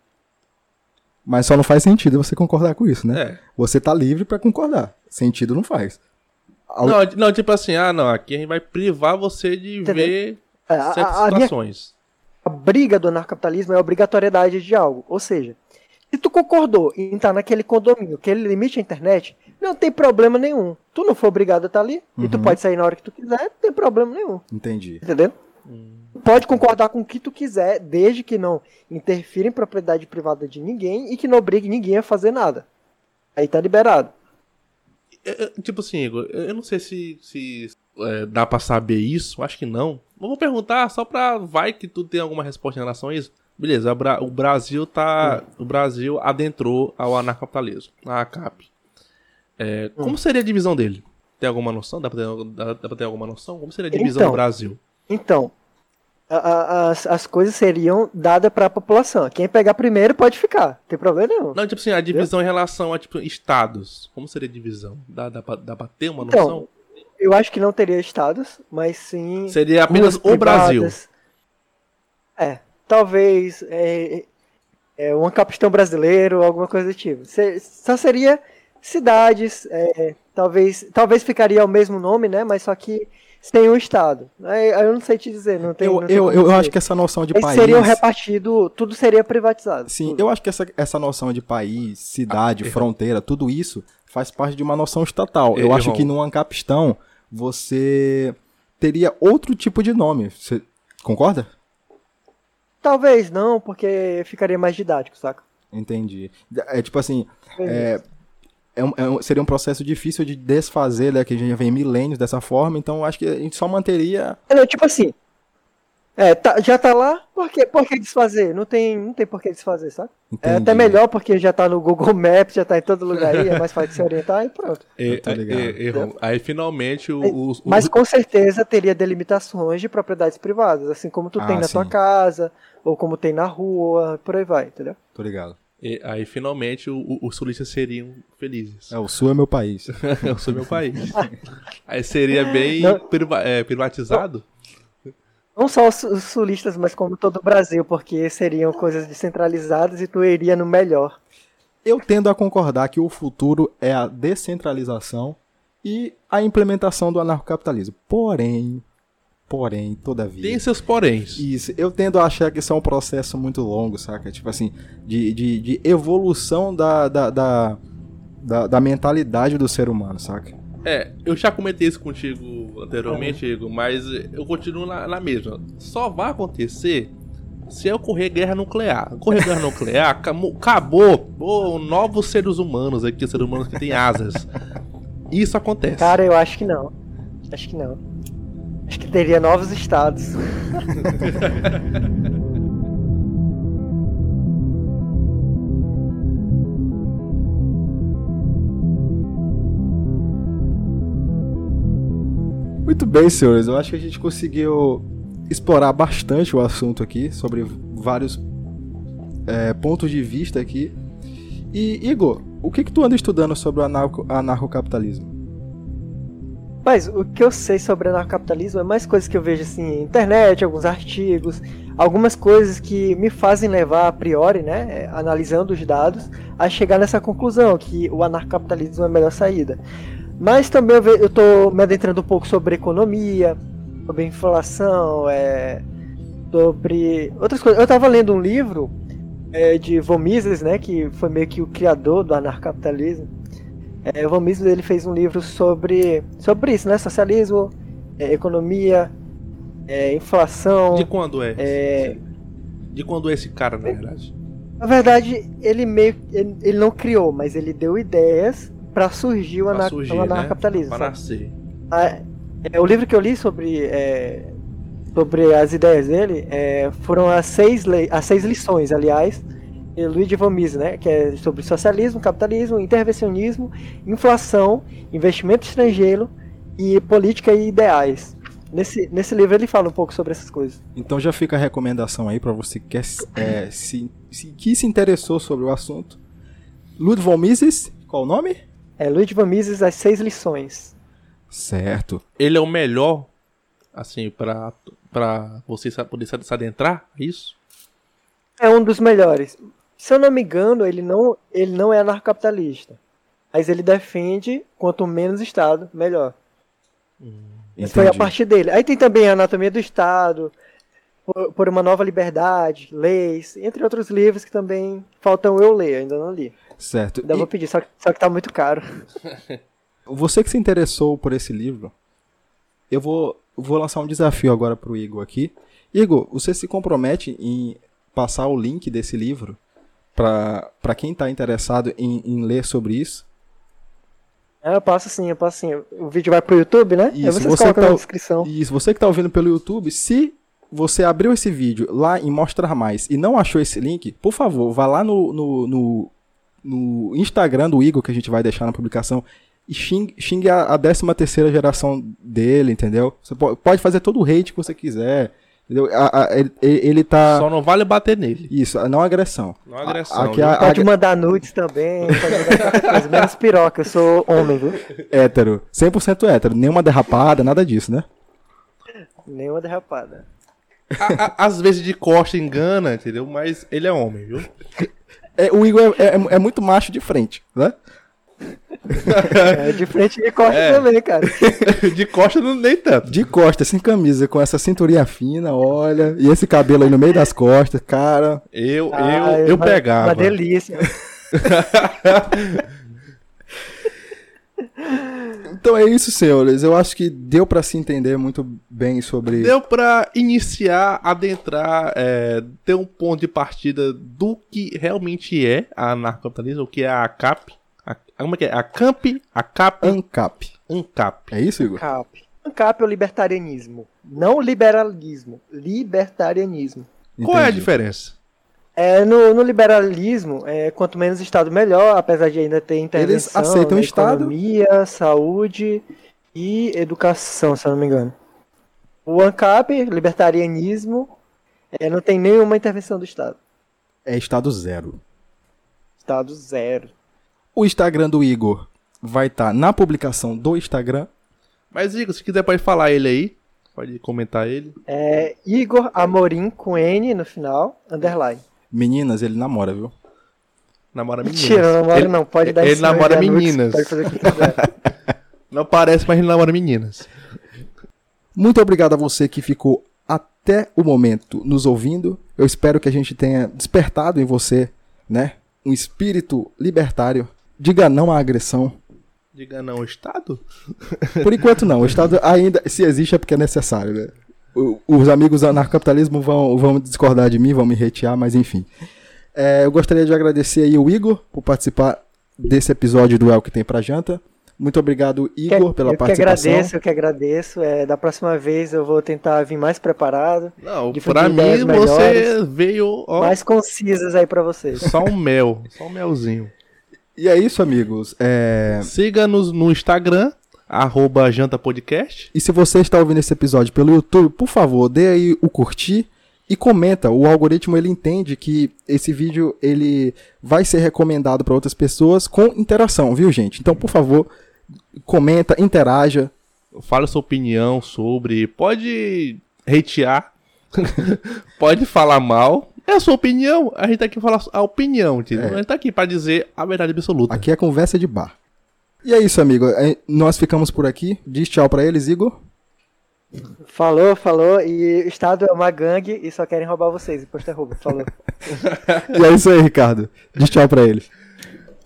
Mas só não faz sentido você concordar com isso, né? É. Você tá livre para concordar. Sentido não faz. Não, não, tipo assim, ah, não, aqui a gente vai privar você de Entendeu? ver certas a, a situações. Minha, a briga do anarcapitalismo é a obrigatoriedade de algo. Ou seja, se tu concordou em estar naquele condomínio que ele limite a internet, não tem problema nenhum. Tu não for obrigado a estar ali, uhum. e tu uhum. pode sair na hora que tu quiser, não tem problema nenhum. Entendi. Entendeu? Hum. Pode concordar com o que tu quiser, desde que não interfira em propriedade privada de ninguém e que não obrigue ninguém a fazer nada. Aí tá liberado. É, é, tipo assim, Igor, eu não sei se, se é, dá para saber isso, acho que não. Vou perguntar só pra. Vai que tu tem alguma resposta em relação a isso. Beleza, o Brasil tá. Hum. O Brasil adentrou ao anarcapitalismo, a ACAP. É, hum. Como seria a divisão dele? Tem alguma noção? Dá pra ter, dá, dá pra ter alguma noção? Como seria a divisão então, do Brasil? Então, as, as coisas seriam dadas para a população. Quem pegar primeiro pode ficar, não tem problema nenhum. Não, tipo assim, a divisão Entendeu? em relação a tipo, estados. Como seria a divisão? Dá, dá, pra, dá pra ter uma então, noção? Eu acho que não teria estados, mas sim. Seria apenas o Brasil. É, talvez é, é, um capitão brasileiro, alguma coisa do tipo. Só seria cidades, é, talvez, talvez ficaria o mesmo nome, né? Mas só que sem um Estado. Eu não sei te dizer, não tem. Eu, não eu, eu acho que essa noção de Eles país. seriam repartido, tudo seria privatizado. Sim, tudo. eu acho que essa, essa noção de país, cidade, ah, fronteira, tudo isso faz parte de uma noção estatal. Eu, eu acho que no Ancapistão você teria outro tipo de nome. Você concorda? Talvez não, porque ficaria mais didático, saca? Entendi. É tipo assim. É, é um, é um, seria um processo difícil de desfazer, né? Que a gente já vem milênios dessa forma, então acho que a gente só manteria. É, tipo assim. É, tá, já tá lá, por que, por que desfazer? Não tem, não tem por que desfazer, sabe? Entendi. É até melhor porque já tá no Google Maps, já tá em todo lugar aí, é mais fácil de se orientar e pronto. E, e, e, aí finalmente o, o, Mas com certeza teria delimitações de propriedades privadas, assim como tu ah, tem na sim. tua casa, ou como tem na rua, por aí vai, entendeu? Tô ligado. E aí finalmente os sulistas seriam felizes. É, o Sul é meu país. o Sul é meu país. aí seria bem priva é, privatizado. Não só os, sulistas, mas como todo o Brasil, porque seriam coisas descentralizadas e tu iria no melhor. Eu tendo a concordar que o futuro é a descentralização e a implementação do anarcocapitalismo. Porém, porém, todavia. Tem seus poréns. Isso, eu tendo a achar que isso é um processo muito longo, saca? Tipo assim, de, de, de evolução da, da, da, da, da mentalidade do ser humano, saca? É, eu já comentei isso contigo anteriormente, é. Igor, mas eu continuo na, na, mesma. Só vai acontecer se ocorrer guerra nuclear. Ocorrer guerra nuclear, acabou. Oh, novos seres humanos aqui, seres humanos que têm asas. Isso acontece. Cara, eu acho que não. Acho que não. Acho que teria novos estados. Muito bem, senhores. Eu acho que a gente conseguiu explorar bastante o assunto aqui, sobre vários é, pontos de vista aqui. E, Igor, o que, que tu anda estudando sobre o anarco, anarcocapitalismo? Mas o que eu sei sobre anarcapitalismo é mais coisas que eu vejo assim na internet, alguns artigos, algumas coisas que me fazem levar a priori, né, analisando os dados, a chegar nessa conclusão que o anarcapitalismo é a melhor saída. Mas também eu estou me adentrando um pouco sobre economia, sobre inflação, é, sobre outras coisas. Eu estava lendo um livro é, de Von Mises, né, que foi meio que o criador do anarcapitalismo é, o Von Mises ele fez um livro sobre, sobre isso, né? Socialismo, é, economia, é, inflação. De quando é? é? De quando é esse cara, na verdade? Na verdade, ele meio ele não criou, mas ele deu ideias para surgir o, anar surgir, o anarcapitalismo. Né? Para nascer. É, o livro que eu li sobre é, sobre as ideias dele é, foram as seis, as seis lições, aliás, Luigi von Mises, né, que é sobre socialismo, capitalismo, intervencionismo, inflação, investimento estrangeiro e política e ideais. Nesse, nesse livro ele fala um pouco sobre essas coisas. Então já fica a recomendação aí para você que, é, se, se, que se interessou sobre o assunto. Ludwig von Mises, qual o nome? É Ludwig von Mises, As Seis Lições. Certo. Ele é o melhor, assim, para você poder se adentrar, é isso? É um dos melhores. Se eu não me engano, ele não, ele não é anarcocapitalista. Mas ele defende quanto menos Estado, melhor. Hum, foi a partir dele. Aí tem também a Anatomia do Estado, por, por, uma Nova Liberdade, Leis, entre outros livros que também faltam eu ler, ainda não li. Certo. Ainda e... vou pedir, só, só que tá muito caro. Você que se interessou por esse livro, eu vou, vou lançar um desafio agora pro Igor aqui. Igor, você se compromete em passar o link desse livro para quem está interessado em, em, ler sobre isso? É, eu passo sim, eu passo sim. O vídeo vai pro YouTube, né? Isso, Aí você tá, na descrição. Isso, você que está ouvindo pelo YouTube, se você abriu esse vídeo lá em Mostrar Mais e não achou esse link, por favor, vá lá no, no, no, no Instagram do Igor, que a gente vai deixar na publicação, e xingue, xingue a, a 13 terceira geração dele, entendeu? Você pode fazer todo o hate que você quiser. Entendeu? A, a, ele, ele tá. Só não vale bater nele. Isso, não agressão. Não agressão. Aqui, a, pode mandar nudes também, pode mandar menos piroca, eu sou homem, viu? Hétero. 100% hétero. Nenhuma derrapada, nada disso, né? Nenhuma derrapada. às vezes de costa engana, entendeu? Mas ele é homem, viu? É, o Igor é, é, é muito macho de frente, né? É, de frente e de costa é. também, cara. De costa não, nem tanto. De costa, sem camisa, com essa cinturinha fina, olha. E esse cabelo aí no meio das costas, cara. Eu, ah, eu, eu uma, pegava. Uma delícia. então é isso, senhores. Eu acho que deu para se entender muito bem sobre. Deu para iniciar, adentrar, é, ter um ponto de partida do que realmente é a anarcocapitalismo, o que é a CAP como é que é? A Camp, a Cap. ANCAP. ANCAP. É isso, Igor? ANCAP. ANCAP é o libertarianismo. Não liberalismo. Libertarianismo. Entendi. Qual é a diferença? É, no, no, liberalismo, é, quanto menos Estado, melhor, apesar de ainda ter intervenção Eles aceitam na Estado. economia, saúde e educação, se eu não me engano. O ANCAP, libertarianismo, é, não tem nenhuma intervenção do Estado. É Estado zero. Estado zero. O Instagram do Igor vai estar tá na publicação do Instagram. Mas, Igor, se quiser, pode falar ele aí. Pode comentar ele. É Igor Amorim com N no final, underline. Meninas, ele namora, viu? Namora meninas. Mentira, não namora ele, não. Pode dar Ele namora meninas. Pode fazer o que quiser. não parece, mas ele namora meninas. Muito obrigado a você que ficou até o momento nos ouvindo. Eu espero que a gente tenha despertado em você, né, um espírito libertário Diga não à agressão. Diga não ao Estado? Por enquanto não. O Estado ainda, se existe, é porque é necessário, né? Os amigos do anarcapitalismo vão, vão discordar de mim, vão me retear, mas enfim. É, eu gostaria de agradecer aí o Igor por participar desse episódio do El que tem pra janta. Muito obrigado, Igor, pela eu participação. Que agradeço, eu que agradeço. É, da próxima vez eu vou tentar vir mais preparado. Não, pra mim você veio. Ó, mais concisas aí para vocês. Só um mel, só um melzinho. E é isso, amigos. É... Siga-nos no Instagram, arroba jantapodcast. E se você está ouvindo esse episódio pelo YouTube, por favor, dê aí o curtir e comenta. O algoritmo ele entende que esse vídeo ele vai ser recomendado para outras pessoas com interação, viu, gente? Então, por favor, comenta, interaja. Fala sua opinião sobre. Pode hatear. pode falar mal. É a sua opinião. A gente tá aqui pra falar a opinião, entendeu? É. A gente tá aqui pra dizer a verdade absoluta. Aqui é conversa de bar. E é isso, amigo. É, nós ficamos por aqui. Diz tchau pra eles, Igor. Falou, falou. E o Estado é uma gangue e só querem roubar vocês. Imposto é roubo. Falou. e é isso aí, Ricardo. Diz tchau pra eles.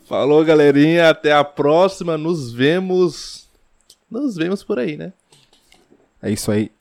Falou, galerinha. Até a próxima. Nos vemos. Nos vemos por aí, né? É isso aí.